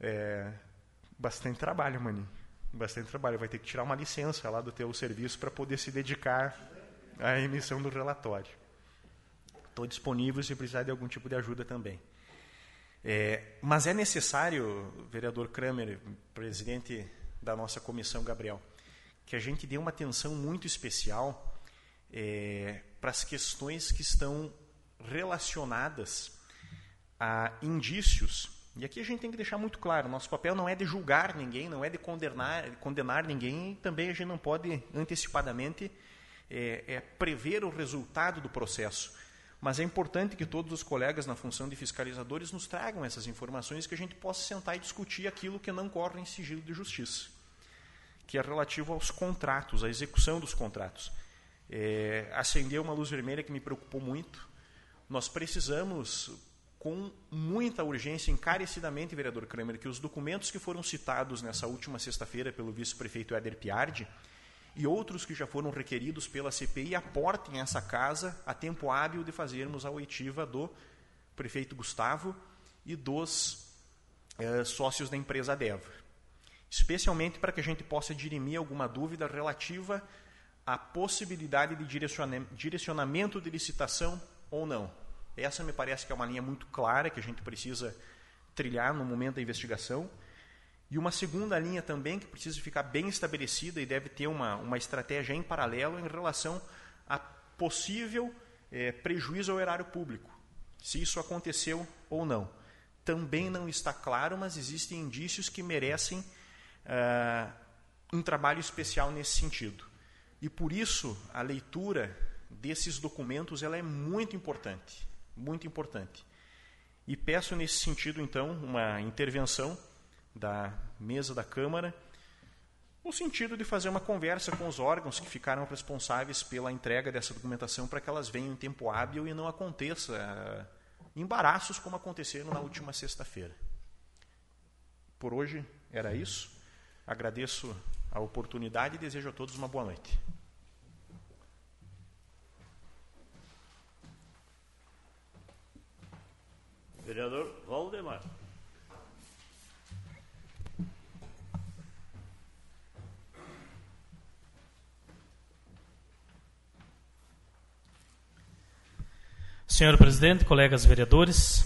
é, Bastante trabalho, maninho. Bastante trabalho. Vai ter que tirar uma licença lá do teu serviço para poder se dedicar à emissão do relatório. Estou disponível se precisar de algum tipo de ajuda também. É, mas é necessário, vereador Kramer, presidente da nossa comissão, Gabriel, que a gente dê uma atenção muito especial é, para as questões que estão relacionadas a indícios e aqui a gente tem que deixar muito claro, nosso papel não é de julgar ninguém, não é de condenar, condenar ninguém, e também a gente não pode antecipadamente é, é, prever o resultado do processo. Mas é importante que todos os colegas na função de fiscalizadores nos tragam essas informações que a gente possa sentar e discutir aquilo que não corre em sigilo de justiça, que é relativo aos contratos, à execução dos contratos. É, acendeu uma luz vermelha que me preocupou muito. Nós precisamos com muita urgência, encarecidamente, vereador Kramer, que os documentos que foram citados nessa última sexta-feira pelo vice-prefeito Éder Piardi e outros que já foram requeridos pela CPI aportem essa casa a tempo hábil de fazermos a oitiva do prefeito Gustavo e dos eh, sócios da empresa Deva. Especialmente para que a gente possa dirimir alguma dúvida relativa à possibilidade de direcionamento de licitação ou não essa me parece que é uma linha muito clara que a gente precisa trilhar no momento da investigação. E uma segunda linha também que precisa ficar bem estabelecida e deve ter uma, uma estratégia em paralelo em relação a possível é, prejuízo ao erário público, se isso aconteceu ou não. Também não está claro, mas existem indícios que merecem uh, um trabalho especial nesse sentido. E por isso a leitura desses documentos ela é muito importante muito importante. E peço nesse sentido, então, uma intervenção da mesa da Câmara, no sentido de fazer uma conversa com os órgãos que ficaram responsáveis pela entrega dessa documentação para que elas venham em tempo hábil e não aconteça uh, embaraços como aconteceram na última sexta-feira. Por hoje era isso. Agradeço a oportunidade e desejo a todos uma boa noite. Vereador Valdemar. Senhor presidente, colegas vereadores,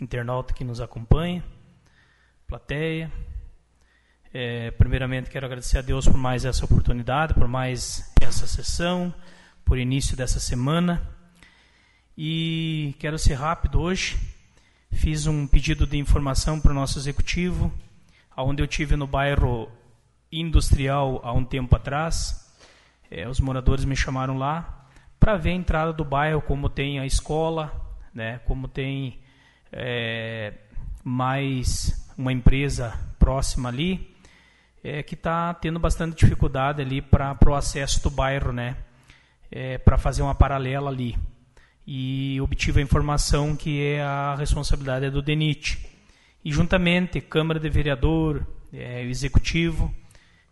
internauta que nos acompanha, plateia, é, primeiramente quero agradecer a Deus por mais essa oportunidade, por mais essa sessão, por início dessa semana. E quero ser rápido hoje Fiz um pedido de informação para o nosso executivo, onde eu tive no bairro industrial há um tempo atrás. É, os moradores me chamaram lá para ver a entrada do bairro, como tem a escola, né, como tem é, mais uma empresa próxima ali, é, que está tendo bastante dificuldade ali para o acesso do bairro, né, é, para fazer uma paralela ali. E obtive a informação que é a responsabilidade é do DENIT. E juntamente, Câmara de Vereador, é, Executivo,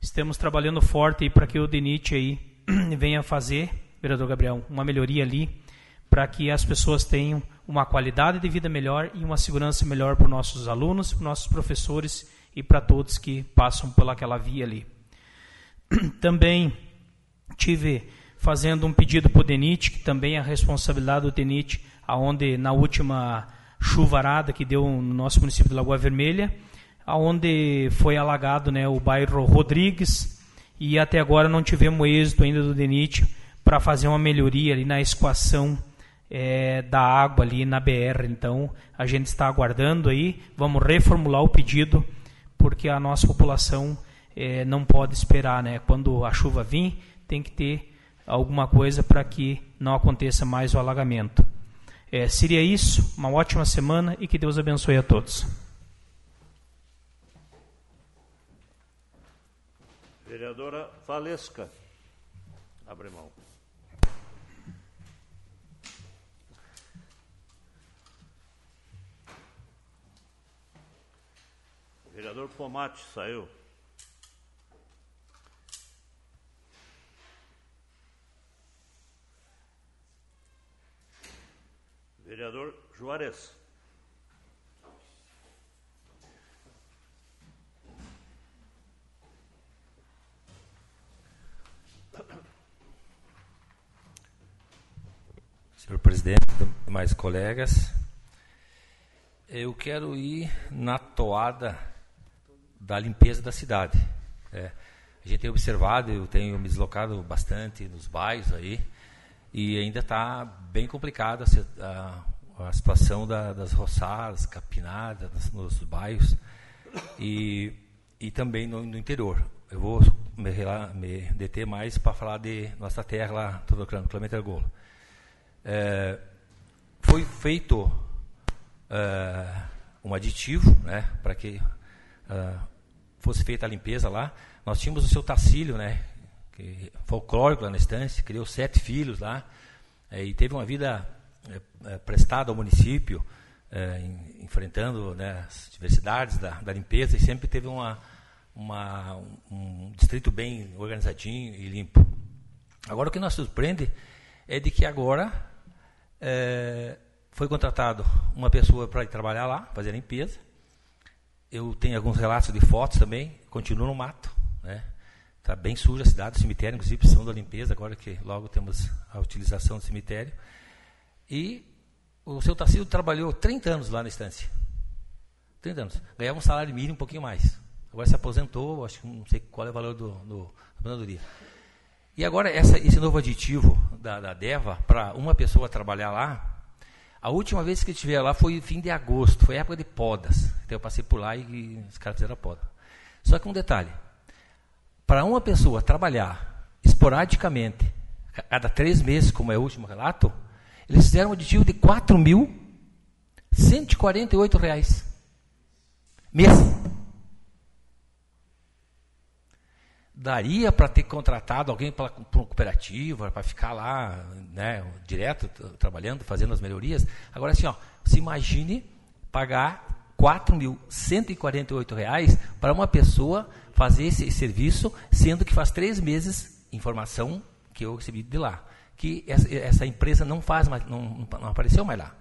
estamos trabalhando forte para que o DENIT aí venha fazer, vereador Gabriel, uma melhoria ali, para que as pessoas tenham uma qualidade de vida melhor e uma segurança melhor para os nossos alunos, para os nossos professores e para todos que passam pelaquela via ali. Também tive fazendo um pedido para o DENIT, que também é a responsabilidade do DENIT, aonde na última chuvarada que deu no nosso município de Lagoa Vermelha, aonde foi alagado né, o bairro Rodrigues, e até agora não tivemos êxito ainda do DENIT para fazer uma melhoria ali na escoação é, da água ali na BR. Então, a gente está aguardando aí, vamos reformular o pedido, porque a nossa população é, não pode esperar, né? Quando a chuva vir, tem que ter alguma coisa para que não aconteça mais o alagamento. É, seria isso, uma ótima semana e que Deus abençoe a todos. Vereadora Valesca. Abre mão. Vereador Pomate saiu. Vereador Juarez. Senhor presidente, mais colegas, eu quero ir na toada da limpeza da cidade. É, a gente tem observado, eu tenho me deslocado bastante nos bairros aí, e ainda está bem complicada a, a, situação da, das roçadas, capinadas nos, bairros e, e também no, no interior. Eu vou me, me deter mais para falar de nossa terra lá, estou tocando, Clemente Argolo. É, foi feito uh, um aditivo né, para que uh, fosse feita a limpeza lá. Nós tínhamos o seu Tacílio, né, que, folclórico lá na estância, criou sete filhos lá, é, e teve uma vida é, é prestada ao município, em, enfrentando né, as diversidades da, da, limpeza, e sempre teve uma, uma, um distrito bem organizadinho e limpo. Agora, o que nos surpreende é de que agora foi contratado uma pessoa para trabalhar lá, fazer a limpeza. Eu tenho alguns relatos de fotos também, continuo no mato, né? Está bem suja a cidade, o cemitério, inclusive precisão da limpeza, agora que logo temos a utilização do cemitério. E o seu Tarcísio trabalhou 30 anos lá na estância. 30 anos. Ganhava um salário mínimo um pouquinho mais. Agora se aposentou, acho que não sei qual é o valor do, do, da aposentadoria. E agora essa, esse novo aditivo da, da DEVA, para uma pessoa trabalhar lá, a última vez que eu estive lá foi fim de agosto, foi época de podas. Então eu passei por lá e, os caras fizeram a poda. Só que um detalhe, para uma pessoa trabalhar esporadicamente, cada três meses, como é o último relato, eles fizeram um aditivo de R$ 4.148 mês. Daria para ter contratado alguém para uma cooperativa, para ficar lá, né, direto, trabalhando, fazendo as melhorias. Agora, assim, ó, se imagine pagar R$ 4.148 para uma pessoa fazer esse serviço, sendo que faz três meses, informação que eu recebi de lá, que essa, essa empresa não faz mais, não, não apareceu mais lá.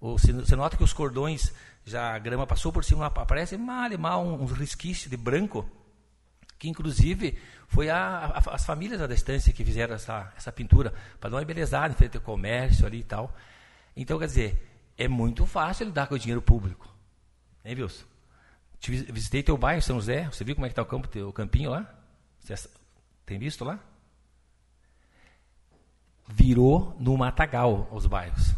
Ou você, você nota que os cordões, já a grama passou por cima, aparece mal e mal uns resquícios de branco, que inclusive foi a, a, as famílias da distância que fizeram essa, essa pintura, para dar uma embelezada em frente ao comércio ali e tal. Então, quer dizer, é muito fácil lidar com o dinheiro público. Hein, Wilson? Te visitei teu bairro, São José. Você viu como é que está o campo, teu campinho lá? Você tem visto lá? Virou no matagal os bairros.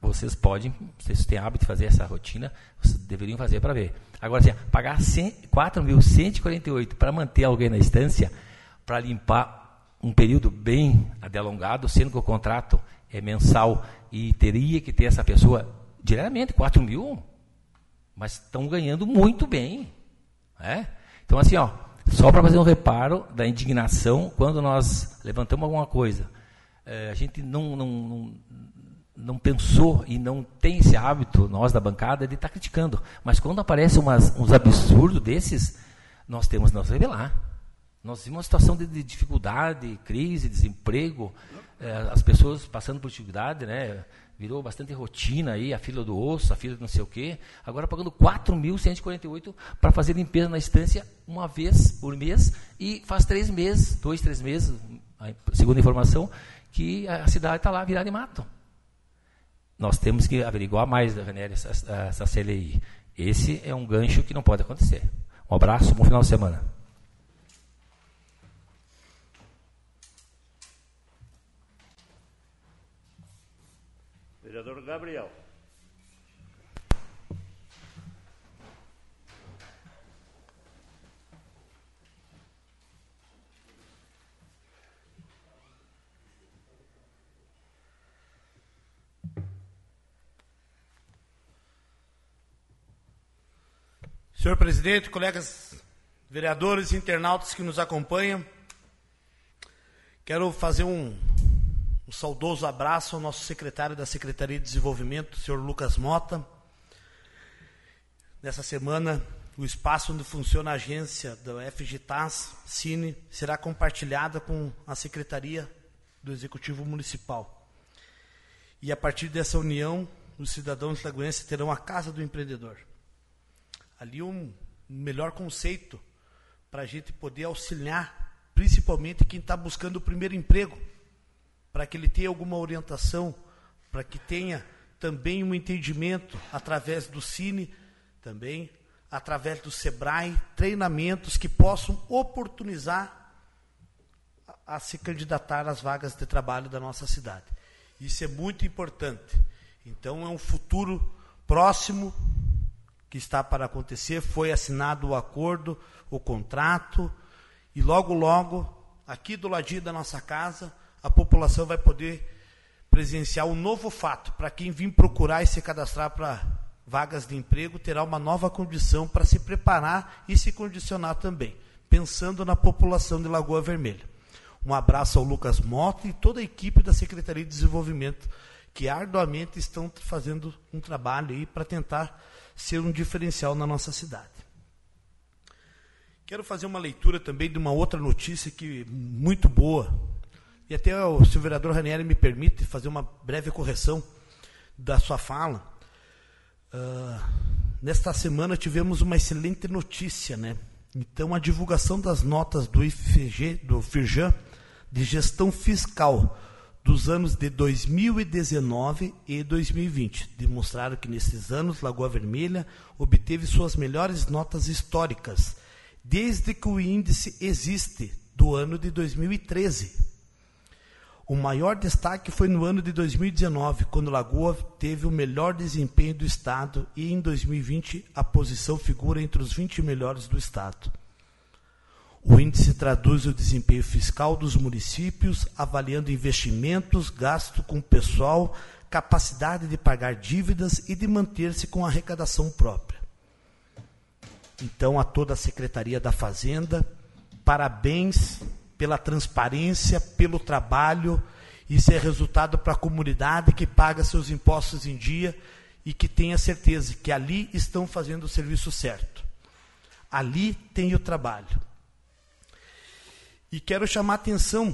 Vocês podem, vocês têm hábito de fazer essa rotina, vocês deveriam fazer para ver. Agora, assim, pagar 4.148 para manter alguém na estância, para limpar um período bem adelongado, sendo que o contrato é mensal e teria que ter essa pessoa diretamente, 4 mil, mas estão ganhando muito bem. Né? Então, assim, ó, só para fazer um reparo da indignação quando nós levantamos alguma coisa. É, a gente não, não, não pensou e não tem esse hábito, nós da bancada, de estar tá criticando. Mas quando aparece umas, uns absurdos desses, nós temos que nos revelar. Nós vimos uma situação de, de dificuldade, crise, desemprego, é, as pessoas passando por dificuldade, né? Virou bastante rotina aí, a fila do osso, a fila de não sei o quê. Agora pagando 4.148 para fazer limpeza na estância uma vez por mês e faz três meses, dois, três meses, segundo a informação, que a cidade está lá virada em mato. Nós temos que averiguar mais, Vanéria, essa, essa CLI. Esse é um gancho que não pode acontecer. Um abraço, bom final de semana. Vereador Gabriel. Senhor presidente, colegas vereadores internautas que nos acompanham, quero fazer um, um saudoso abraço ao nosso secretário da Secretaria de Desenvolvimento, senhor Lucas Mota. Nessa semana, o espaço onde funciona a agência da FGTAS, Cine, será compartilhada com a Secretaria do Executivo Municipal. E a partir dessa união, os cidadãos lagoenses terão a Casa do Empreendedor ali um melhor conceito para a gente poder auxiliar, principalmente quem está buscando o primeiro emprego, para que ele tenha alguma orientação, para que tenha também um entendimento através do Cine, também através do Sebrae, treinamentos que possam oportunizar a, a se candidatar às vagas de trabalho da nossa cidade. Isso é muito importante. Então é um futuro próximo que está para acontecer, foi assinado o acordo, o contrato, e logo, logo, aqui do ladinho da nossa casa, a população vai poder presenciar um novo fato. Para quem vir procurar e se cadastrar para vagas de emprego, terá uma nova condição para se preparar e se condicionar também, pensando na população de Lagoa Vermelha. Um abraço ao Lucas Mota e toda a equipe da Secretaria de Desenvolvimento, que arduamente estão fazendo um trabalho aí para tentar ser um diferencial na nossa cidade. Quero fazer uma leitura também de uma outra notícia que muito boa. E até o senhor vereador Ranieri me permite fazer uma breve correção da sua fala. Uh, nesta semana tivemos uma excelente notícia, né? Então, a divulgação das notas do IFG, do FIRJAN, de gestão fiscal dos anos de 2019 e 2020. Demonstraram que nesses anos Lagoa Vermelha obteve suas melhores notas históricas, desde que o índice existe, do ano de 2013. O maior destaque foi no ano de 2019, quando Lagoa teve o melhor desempenho do Estado e em 2020 a posição figura entre os 20 melhores do Estado. O índice traduz o desempenho fiscal dos municípios, avaliando investimentos, gasto com pessoal, capacidade de pagar dívidas e de manter-se com arrecadação própria. Então, a toda a Secretaria da Fazenda, parabéns pela transparência, pelo trabalho. Isso é resultado para a comunidade que paga seus impostos em dia e que tenha certeza que ali estão fazendo o serviço certo. Ali tem o trabalho. E quero chamar a atenção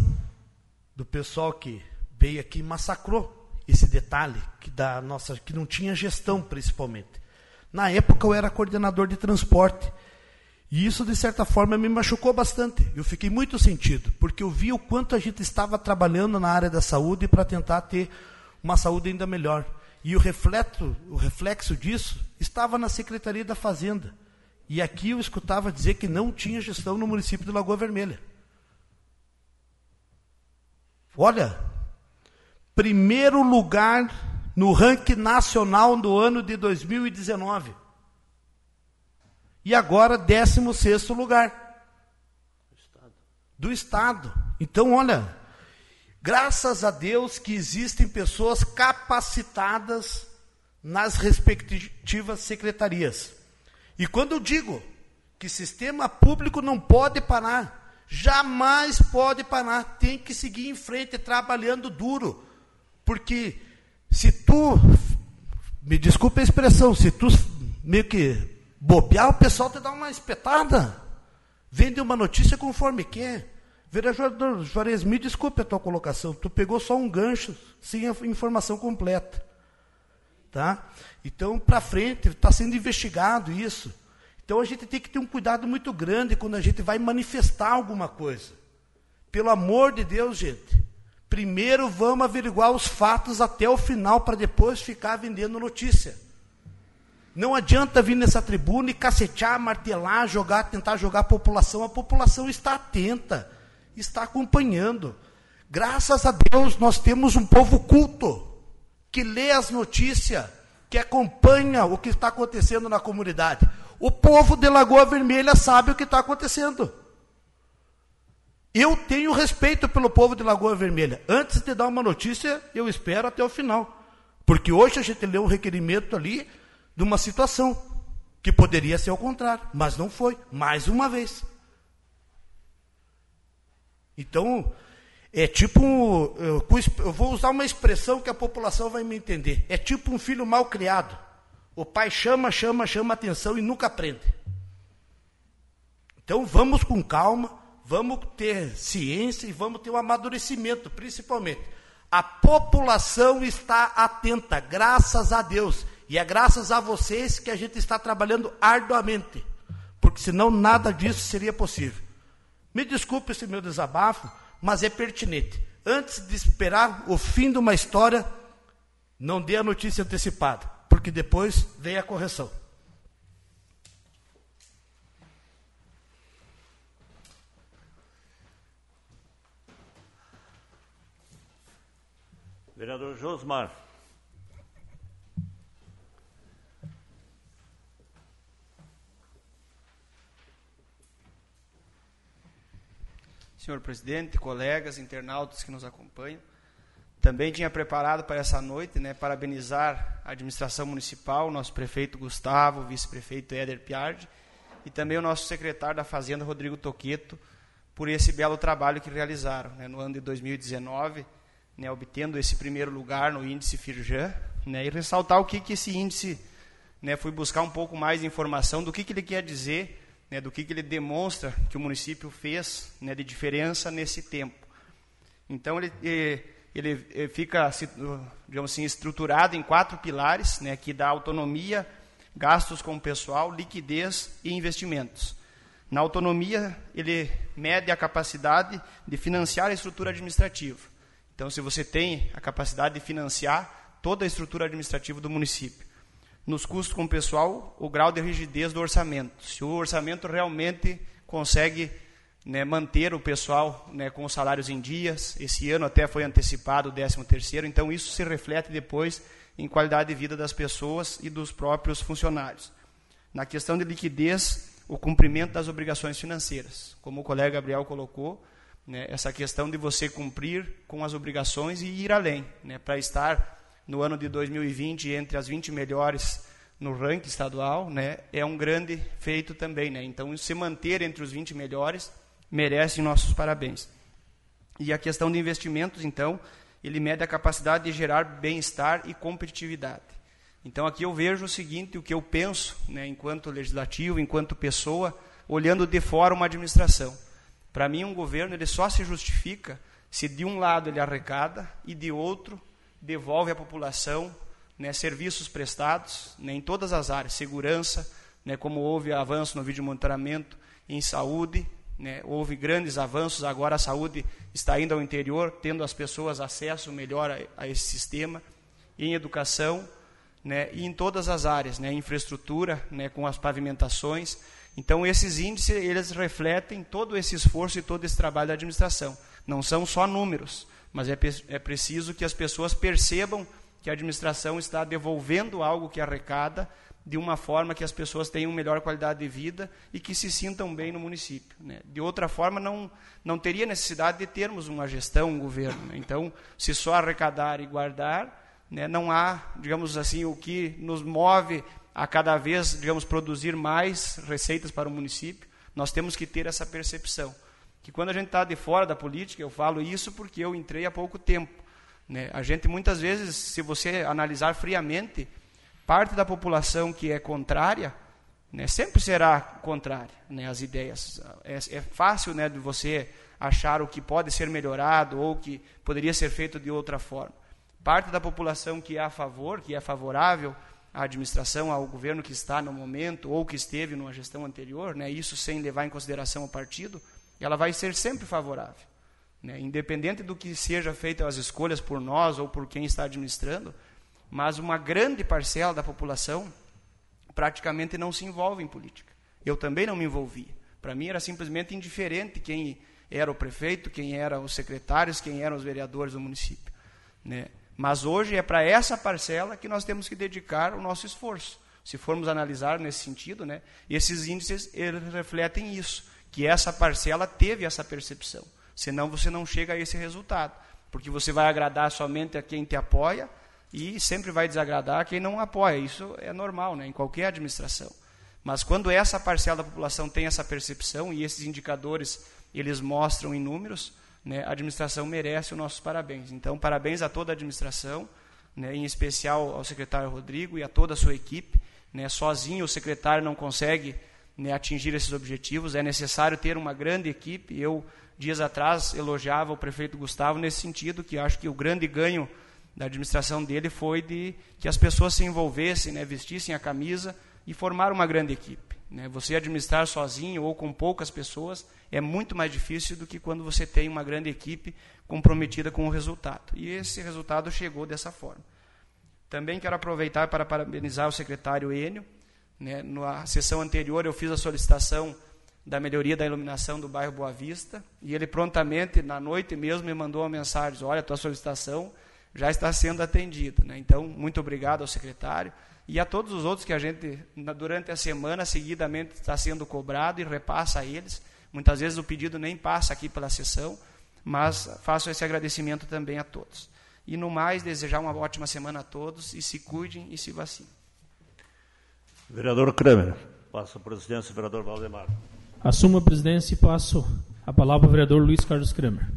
do pessoal que veio aqui e massacrou esse detalhe que da nossa que não tinha gestão principalmente. Na época eu era coordenador de transporte. E isso de certa forma me machucou bastante. Eu fiquei muito sentido, porque eu vi o quanto a gente estava trabalhando na área da saúde para tentar ter uma saúde ainda melhor. E o reflexo, o reflexo disso estava na Secretaria da Fazenda. E aqui eu escutava dizer que não tinha gestão no município de Lagoa Vermelha. Olha, primeiro lugar no ranking nacional do ano de 2019. E agora, 16 lugar. Do Estado. Então, olha, graças a Deus que existem pessoas capacitadas nas respectivas secretarias. E quando eu digo que sistema público não pode parar, Jamais pode parar, tem que seguir em frente trabalhando duro, porque Se tu, me desculpe a expressão, se tu meio que bobear, o pessoal te dá uma espetada. Vende uma notícia conforme quer. Vereador Juarez, me desculpe a tua colocação, tu pegou só um gancho, sem a informação completa. Tá? Então, para frente, está sendo investigado isso. Então, a gente tem que ter um cuidado muito grande quando a gente vai manifestar alguma coisa. Pelo amor de Deus, gente. Primeiro vamos averiguar os fatos até o final, para depois ficar vendendo notícia. Não adianta vir nessa tribuna e cacetear, martelar, jogar, tentar jogar a população. A população está atenta, está acompanhando. Graças a Deus nós temos um povo culto, que lê as notícias, que acompanha o que está acontecendo na comunidade. O povo de Lagoa Vermelha sabe o que está acontecendo. Eu tenho respeito pelo povo de Lagoa Vermelha. Antes de dar uma notícia, eu espero até o final. Porque hoje a gente lê um requerimento ali de uma situação que poderia ser o contrário, mas não foi, mais uma vez. Então, é tipo, eu vou usar uma expressão que a população vai me entender. É tipo um filho mal criado. O pai chama, chama, chama atenção e nunca aprende. Então vamos com calma, vamos ter ciência e vamos ter um amadurecimento, principalmente. A população está atenta, graças a Deus. E é graças a vocês que a gente está trabalhando arduamente, porque senão nada disso seria possível. Me desculpe esse meu desabafo, mas é pertinente. Antes de esperar o fim de uma história, não dê a notícia antecipada, porque depois vem a correção. Vereador Josmar. senhor presidente, colegas, internautas que nos acompanham. Também tinha preparado para essa noite, né, parabenizar a administração municipal, nosso prefeito Gustavo, vice-prefeito Éder Piardi, e também o nosso secretário da Fazenda, Rodrigo Toqueto, por esse belo trabalho que realizaram né, no ano de 2019, né, obtendo esse primeiro lugar no índice Firjan, né, e ressaltar o que, que esse índice, né, fui buscar um pouco mais de informação do que, que ele quer dizer né, do que, que ele demonstra que o município fez né, de diferença nesse tempo. Então, ele, ele, ele fica, digamos assim, estruturado em quatro pilares, né, que dá autonomia, gastos com o pessoal, liquidez e investimentos. Na autonomia, ele mede a capacidade de financiar a estrutura administrativa. Então, se você tem a capacidade de financiar toda a estrutura administrativa do município nos custos com o pessoal o grau de rigidez do orçamento. Se o orçamento realmente consegue né, manter o pessoal né, com os salários em dias, esse ano até foi antecipado o 13 terceiro, então isso se reflete depois em qualidade de vida das pessoas e dos próprios funcionários. Na questão de liquidez, o cumprimento das obrigações financeiras. Como o colega Gabriel colocou, né, essa questão de você cumprir com as obrigações e ir além, né, para estar no ano de 2020 entre as 20 melhores no ranking estadual, né, é um grande feito também, né? Então, se manter entre os 20 melhores merece nossos parabéns. E a questão de investimentos, então, ele mede a capacidade de gerar bem-estar e competitividade. Então, aqui eu vejo o seguinte, o que eu penso, né, enquanto legislativo, enquanto pessoa, olhando de fora uma administração. Para mim, um governo ele só se justifica se de um lado ele arrecada e de outro devolve à população né, serviços prestados né, em todas as áreas, segurança, né, como houve avanço no vídeo monitoramento, em saúde, né, houve grandes avanços, agora a saúde está indo ao interior, tendo as pessoas acesso melhor a, a esse sistema, em educação, né, e em todas as áreas, né, infraestrutura, né, com as pavimentações. Então, esses índices, eles refletem todo esse esforço e todo esse trabalho da administração. Não são só números, mas é, é preciso que as pessoas percebam que a administração está devolvendo algo que arrecada de uma forma que as pessoas tenham melhor qualidade de vida e que se sintam bem no município. Né? De outra forma, não, não teria necessidade de termos uma gestão, um governo. Né? Então, se só arrecadar e guardar, né, não há, digamos assim, o que nos move a cada vez, digamos, produzir mais receitas para o município. Nós temos que ter essa percepção que quando a gente está de fora da política, eu falo isso porque eu entrei há pouco tempo. Né? A gente muitas vezes, se você analisar friamente, parte da população que é contrária, né, sempre será contrária né, às ideias. É, é fácil né, de você achar o que pode ser melhorado ou que poderia ser feito de outra forma. Parte da população que é a favor, que é favorável à administração, ao governo que está no momento ou que esteve numa gestão anterior, né, isso sem levar em consideração o partido, ela vai ser sempre favorável. Né, independente do que seja feito as escolhas por nós ou por quem está administrando, mas uma grande parcela da população praticamente não se envolve em política. Eu também não me envolvia. Para mim era simplesmente indiferente quem era o prefeito, quem eram os secretários, quem eram os vereadores do município. Né? Mas hoje é para essa parcela que nós temos que dedicar o nosso esforço. Se formos analisar nesse sentido, né, esses índices refletem isso, que essa parcela teve essa percepção. Senão você não chega a esse resultado, porque você vai agradar somente a quem te apoia e sempre vai desagradar quem não apoia. Isso é normal, né, em qualquer administração. Mas quando essa parcela da população tem essa percepção e esses indicadores eles mostram em números, né, a administração merece os nossos parabéns. Então, parabéns a toda a administração, né, em especial ao secretário Rodrigo e a toda a sua equipe. Né, sozinho o secretário não consegue né, atingir esses objetivos, é necessário ter uma grande equipe. Eu, dias atrás, elogiava o prefeito Gustavo nesse sentido, que acho que o grande ganho da administração dele foi de que as pessoas se envolvessem, né, vestissem a camisa e formar uma grande equipe. Né? Você administrar sozinho ou com poucas pessoas é muito mais difícil do que quando você tem uma grande equipe comprometida com o resultado. E esse resultado chegou dessa forma. Também quero aproveitar para parabenizar o secretário Enio. Né? Na sessão anterior eu fiz a solicitação da melhoria da iluminação do bairro Boa Vista e ele prontamente, na noite mesmo, me mandou uma mensagem: Olha, a tua solicitação já está sendo atendida. Né? Então, muito obrigado ao secretário e a todos os outros que a gente, durante a semana, seguidamente está sendo cobrado e repassa a eles. Muitas vezes o pedido nem passa aqui pela sessão, mas faço esse agradecimento também a todos. E no mais, desejar uma ótima semana a todos e se cuidem e se vacinem. Vereador Kramer, passo a presidência, vereador Valdemar. Assumo a presidência e passo a palavra ao vereador Luiz Carlos Kramer.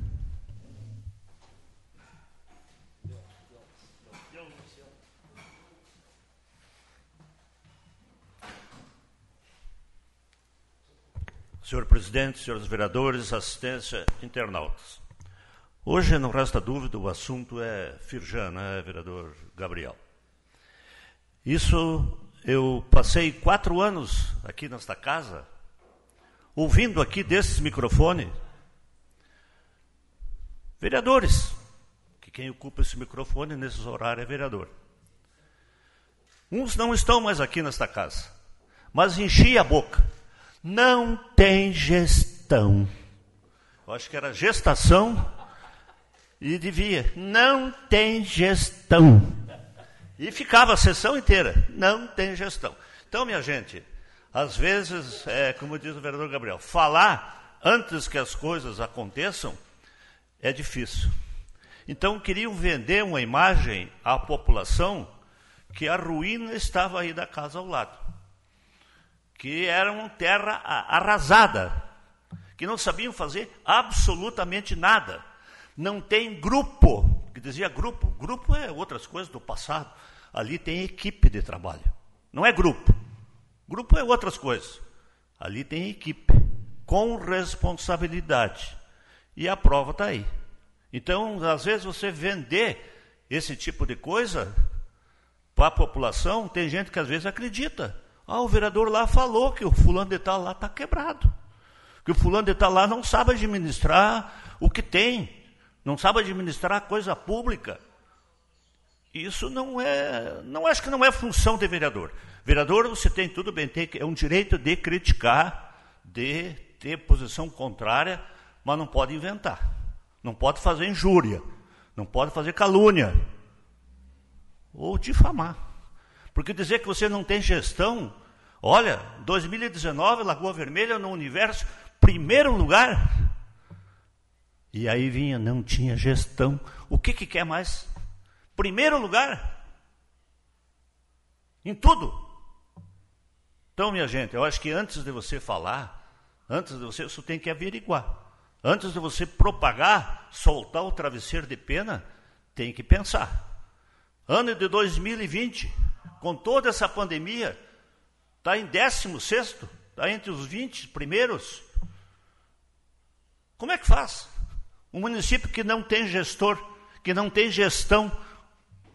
Senhor presidente, senhores vereadores, assistência, internautas. Hoje, não resta dúvida, o assunto é Firjan, né, vereador Gabriel? Isso, eu passei quatro anos aqui nesta casa, ouvindo aqui desses microfones, vereadores, que quem ocupa esse microfone nesses horários é vereador. Uns não estão mais aqui nesta casa, mas enchi a boca não tem gestão. Eu acho que era gestação e devia. Não tem gestão. E ficava a sessão inteira. Não tem gestão. Então, minha gente, às vezes, é, como diz o vereador Gabriel, falar antes que as coisas aconteçam é difícil. Então, queriam vender uma imagem à população que a ruína estava aí da casa ao lado que eram terra arrasada, que não sabiam fazer absolutamente nada. Não tem grupo, que dizia grupo, grupo é outras coisas do passado. Ali tem equipe de trabalho, não é grupo. Grupo é outras coisas. Ali tem equipe, com responsabilidade. E a prova está aí. Então, às vezes, você vender esse tipo de coisa para a população, tem gente que às vezes acredita. Ah, o vereador lá falou que o fulano de tal lá está quebrado. Que o fulano de tal lá não sabe administrar o que tem. Não sabe administrar coisa pública. Isso não é, não acho que não é função de vereador. Vereador, você tem tudo bem, tem, é um direito de criticar, de ter posição contrária, mas não pode inventar. Não pode fazer injúria, não pode fazer calúnia ou difamar. Porque dizer que você não tem gestão, olha, 2019, Lagoa Vermelha no universo, primeiro lugar. E aí vinha, não tinha gestão. O que, que quer mais? Primeiro lugar. Em tudo. Então, minha gente, eu acho que antes de você falar, antes de você, isso tem que averiguar. Antes de você propagar, soltar o travesseiro de pena, tem que pensar. Ano de 2020, com toda essa pandemia, está em 16, está entre os 20 primeiros. Como é que faz? Um município que não tem gestor, que não tem gestão.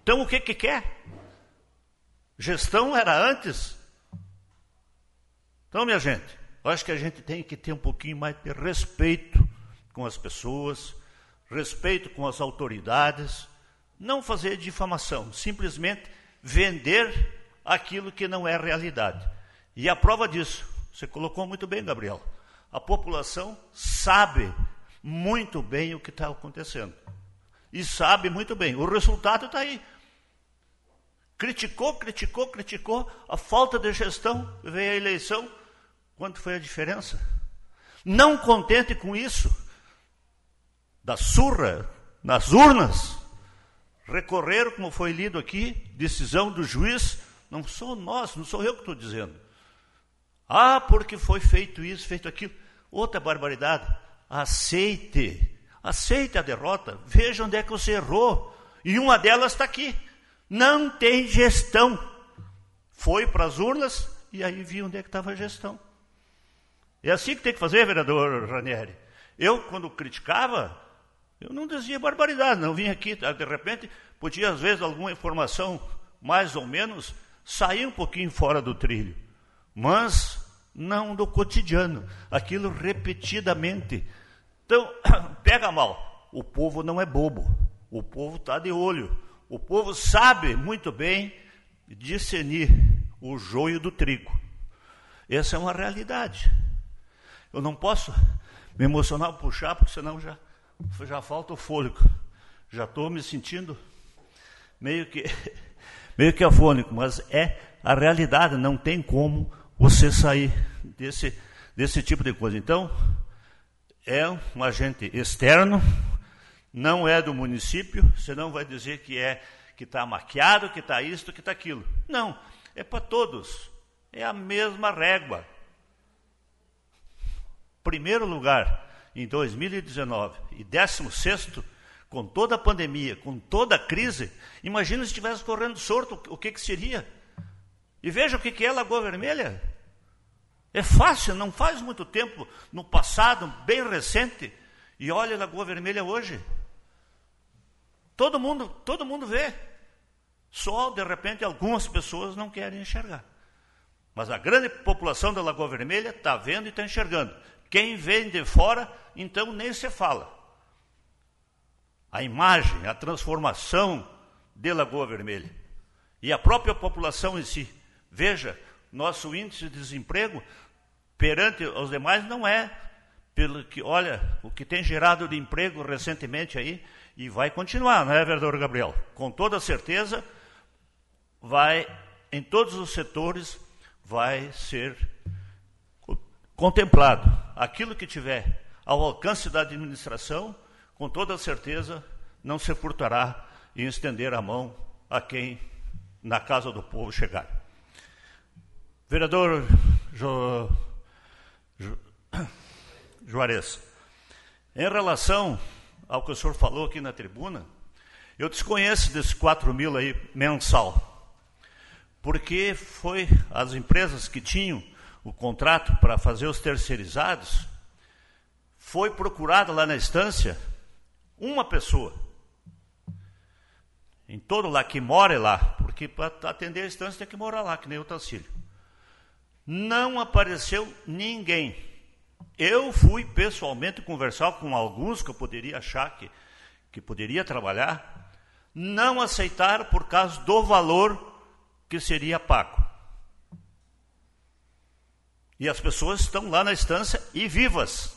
Então o que, que quer? Gestão era antes. Então, minha gente, eu acho que a gente tem que ter um pouquinho mais de respeito com as pessoas, respeito com as autoridades, não fazer difamação, simplesmente vender aquilo que não é realidade. E a prova disso, você colocou muito bem, Gabriel. A população sabe muito bem o que está acontecendo. E sabe muito bem. O resultado está aí. Criticou, criticou, criticou. A falta de gestão, veio a eleição. Quanto foi a diferença? Não contente com isso, da surra nas urnas, recorreram, como foi lido aqui, decisão do juiz, não sou nós, não sou eu que estou dizendo. Ah, porque foi feito isso, feito aquilo. Outra barbaridade. Aceite, aceite a derrota, veja onde é que você errou. E uma delas está aqui. Não tem gestão. Foi para as urnas e aí viu onde é que estava a gestão. É assim que tem que fazer, vereador Ranieri. Eu, quando criticava, eu não dizia barbaridade, não vinha aqui, ah, de repente, podia às vezes alguma informação, mais ou menos, sair um pouquinho fora do trilho, mas não do cotidiano, aquilo repetidamente. Então, pega mal, o povo não é bobo, o povo está de olho, o povo sabe muito bem discernir o joio do trigo. Essa é uma realidade. Eu não posso me emocionar, puxar, porque senão já já falta o fôlego. Já estou me sentindo meio que, meio que afônico, mas é a realidade, não tem como você sair desse, desse tipo de coisa. Então, é um agente externo, não é do município, senão vai dizer que é que está maquiado, que está isto, que está aquilo. Não, é para todos. É a mesma régua. Primeiro lugar, em 2019 e 16 com toda a pandemia, com toda a crise, imagina se estivesse correndo sorto, o que, que seria? E veja o que, que é Lagoa Vermelha. É fácil, não faz muito tempo, no passado, bem recente, e olha Lagoa Vermelha hoje. Todo mundo, todo mundo vê. Só, de repente, algumas pessoas não querem enxergar. Mas a grande população da Lagoa Vermelha está vendo e está enxergando. Quem vem de fora, então nem se fala. A imagem, a transformação de Lagoa Vermelha. E a própria população em si. Veja, nosso índice de desemprego perante os demais não é pelo que, olha, o que tem gerado de emprego recentemente aí, e vai continuar, não é, vereador Gabriel? Com toda certeza, vai, em todos os setores, vai ser contemplado. Aquilo que tiver ao alcance da administração, com toda certeza, não se furtará em estender a mão a quem na casa do povo chegar. Vereador jo, jo, Juarez, em relação ao que o senhor falou aqui na tribuna, eu desconheço desses 4 mil aí mensal, porque foi as empresas que tinham o contrato para fazer os terceirizados, foi procurada lá na estância uma pessoa. Em todo lá, que mora lá, porque para atender a estância tem que morar lá, que nem o Tancílio. Não apareceu ninguém. Eu fui pessoalmente conversar com alguns que eu poderia achar que, que poderia trabalhar, não aceitaram por causa do valor que seria pago. E as pessoas estão lá na estância e vivas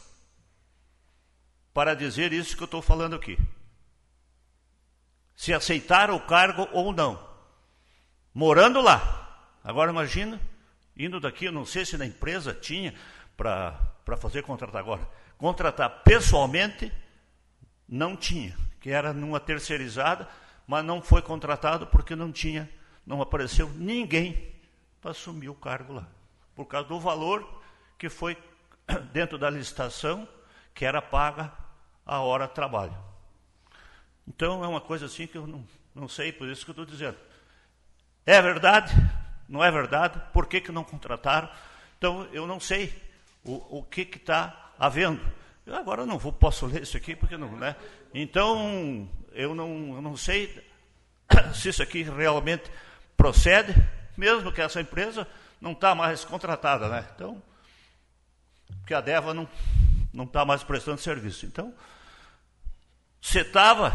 para dizer isso que eu estou falando aqui. Se aceitaram o cargo ou não. Morando lá. Agora imagina, indo daqui, eu não sei se na empresa tinha para fazer contratar agora. Contratar pessoalmente, não tinha, que era numa terceirizada, mas não foi contratado porque não tinha, não apareceu ninguém para assumir o cargo lá por causa do valor que foi dentro da licitação, que era paga a hora de trabalho. Então é uma coisa assim que eu não, não sei, por isso que eu estou dizendo. É verdade? Não é verdade? Por que, que não contrataram? Então eu não sei o, o que está havendo. Eu agora não vou, posso ler isso aqui porque não, né? Então eu não, eu não sei se isso aqui realmente procede, mesmo que essa empresa não está mais contratada, né? Então, porque a Deva não não está mais prestando serviço. Então, se estava,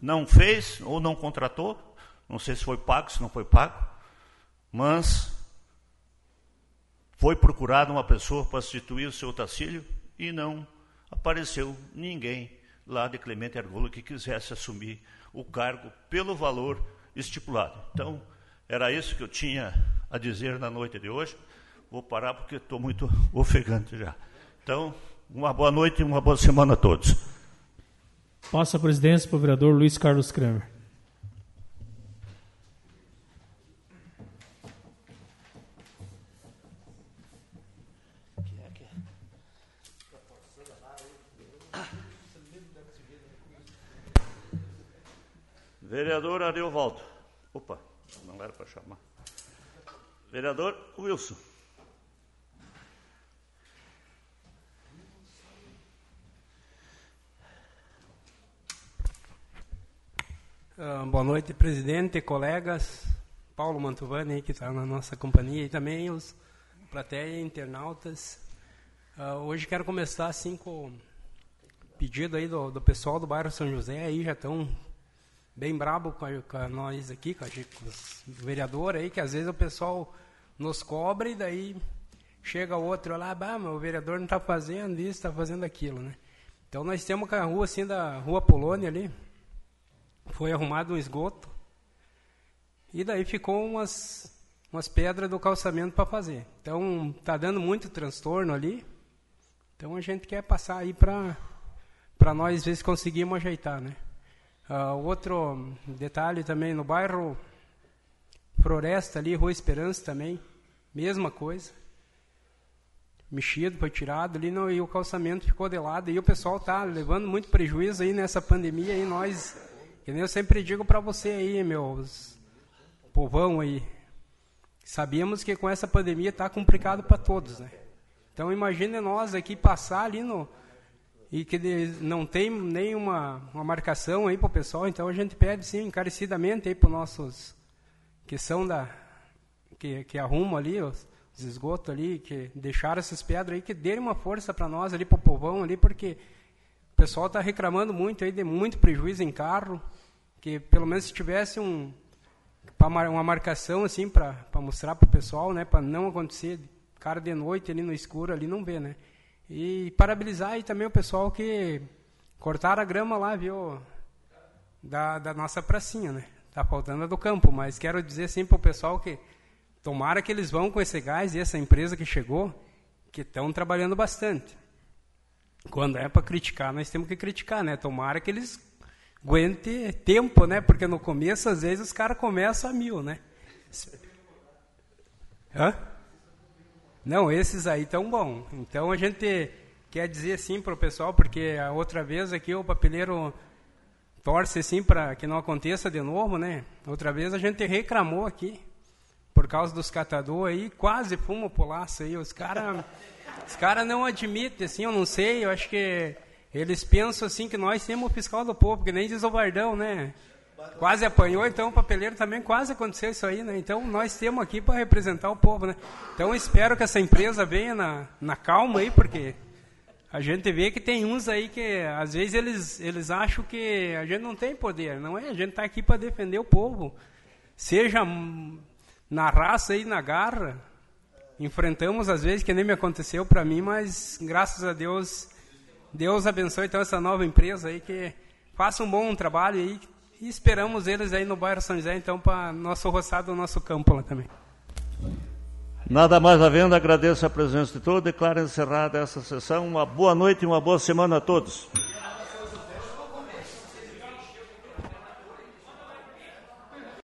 não fez ou não contratou, não sei se foi pago, se não foi pago, mas foi procurada uma pessoa para substituir o seu Tacílio e não apareceu ninguém lá de Clemente Argolo que quisesse assumir o cargo pelo valor estipulado. Então, era isso que eu tinha a dizer na noite de hoje. Vou parar porque estou muito ofegante já. Então, uma boa noite e uma boa semana a todos. Passa a presidência para o vereador Luiz Carlos Kramer. Vereador Ariovaldo. Opa, não era para chamar. Vereador Wilson. Uh, boa noite, presidente, colegas. Paulo Mantovani, que está na nossa companhia, e também os plateia internautas. Uh, hoje quero começar assim com pedido aí do, do pessoal do bairro São José, aí já estão bem brabo com, a, com nós aqui, com, a, com os vereadores aí, que às vezes o pessoal nos cobra e daí chega outro lá, bah, o vereador não está fazendo isso, está fazendo aquilo, né? Então nós temos a rua assim da Rua Polônia ali, foi arrumado um esgoto e daí ficou umas umas pedras do calçamento para fazer. Então tá dando muito transtorno ali. Então a gente quer passar aí para para nós ver se conseguimos ajeitar, né? Uh, outro detalhe também no bairro Floresta ali, Rua Esperança também, mesma coisa. Mexido, foi tirado ali no, e o calçamento ficou de lado. E o pessoal tá levando muito prejuízo aí nessa pandemia e nós, que nem eu sempre digo para você aí, meus povão aí, sabemos que com essa pandemia tá complicado para todos, né? Então imagine nós aqui passar ali no e que não tem nenhuma uma marcação aí para o pessoal, então a gente pede sim encarecidamente aí para os nossos que são da que, que arrumam ali os, os esgotos ali, que deixaram essas pedras aí, que dêem uma força para nós ali para o povão ali, porque o pessoal está reclamando muito aí de muito prejuízo em carro, que pelo menos se tivesse um uma marcação assim para mostrar para o pessoal, né, para não acontecer cara de noite ali no escuro ali não vê, né? E parabenizar aí também o pessoal que cortaram a grama lá, viu? Da, da nossa pracinha, né? Tá faltando a do campo, mas quero dizer assim para o pessoal que tomara que eles vão com esse gás e essa empresa que chegou, que estão trabalhando bastante. Quando é para criticar, nós temos que criticar, né? Tomara que eles aguentem tempo, né? Porque no começo, às vezes, os caras começam a mil, né? Hã? Não, esses aí estão bom. Então a gente quer dizer assim para o pessoal, porque a outra vez aqui o papeleiro torce assim para que não aconteça de novo, né? Outra vez a gente reclamou aqui por causa dos catadores aí, quase fumo polaço aí. Os caras os cara não admitem, assim, eu não sei, eu acho que eles pensam assim que nós temos o fiscal do povo, que nem diz o Vardão, né? Quase apanhou, então o papeleiro também quase aconteceu isso aí, né? Então nós temos aqui para representar o povo, né? Então espero que essa empresa venha na, na calma aí, porque a gente vê que tem uns aí que às vezes eles, eles acham que a gente não tem poder, não é? A gente está aqui para defender o povo, seja na raça e na garra. Enfrentamos às vezes que nem me aconteceu para mim, mas graças a Deus, Deus abençoe então essa nova empresa aí que faça um bom trabalho aí e esperamos eles aí no bairro São José, então, para nosso roçado, nosso campo lá também. Nada mais havendo, agradeço a presença de todos, declaro encerrada essa sessão. Uma boa noite e uma boa semana a todos.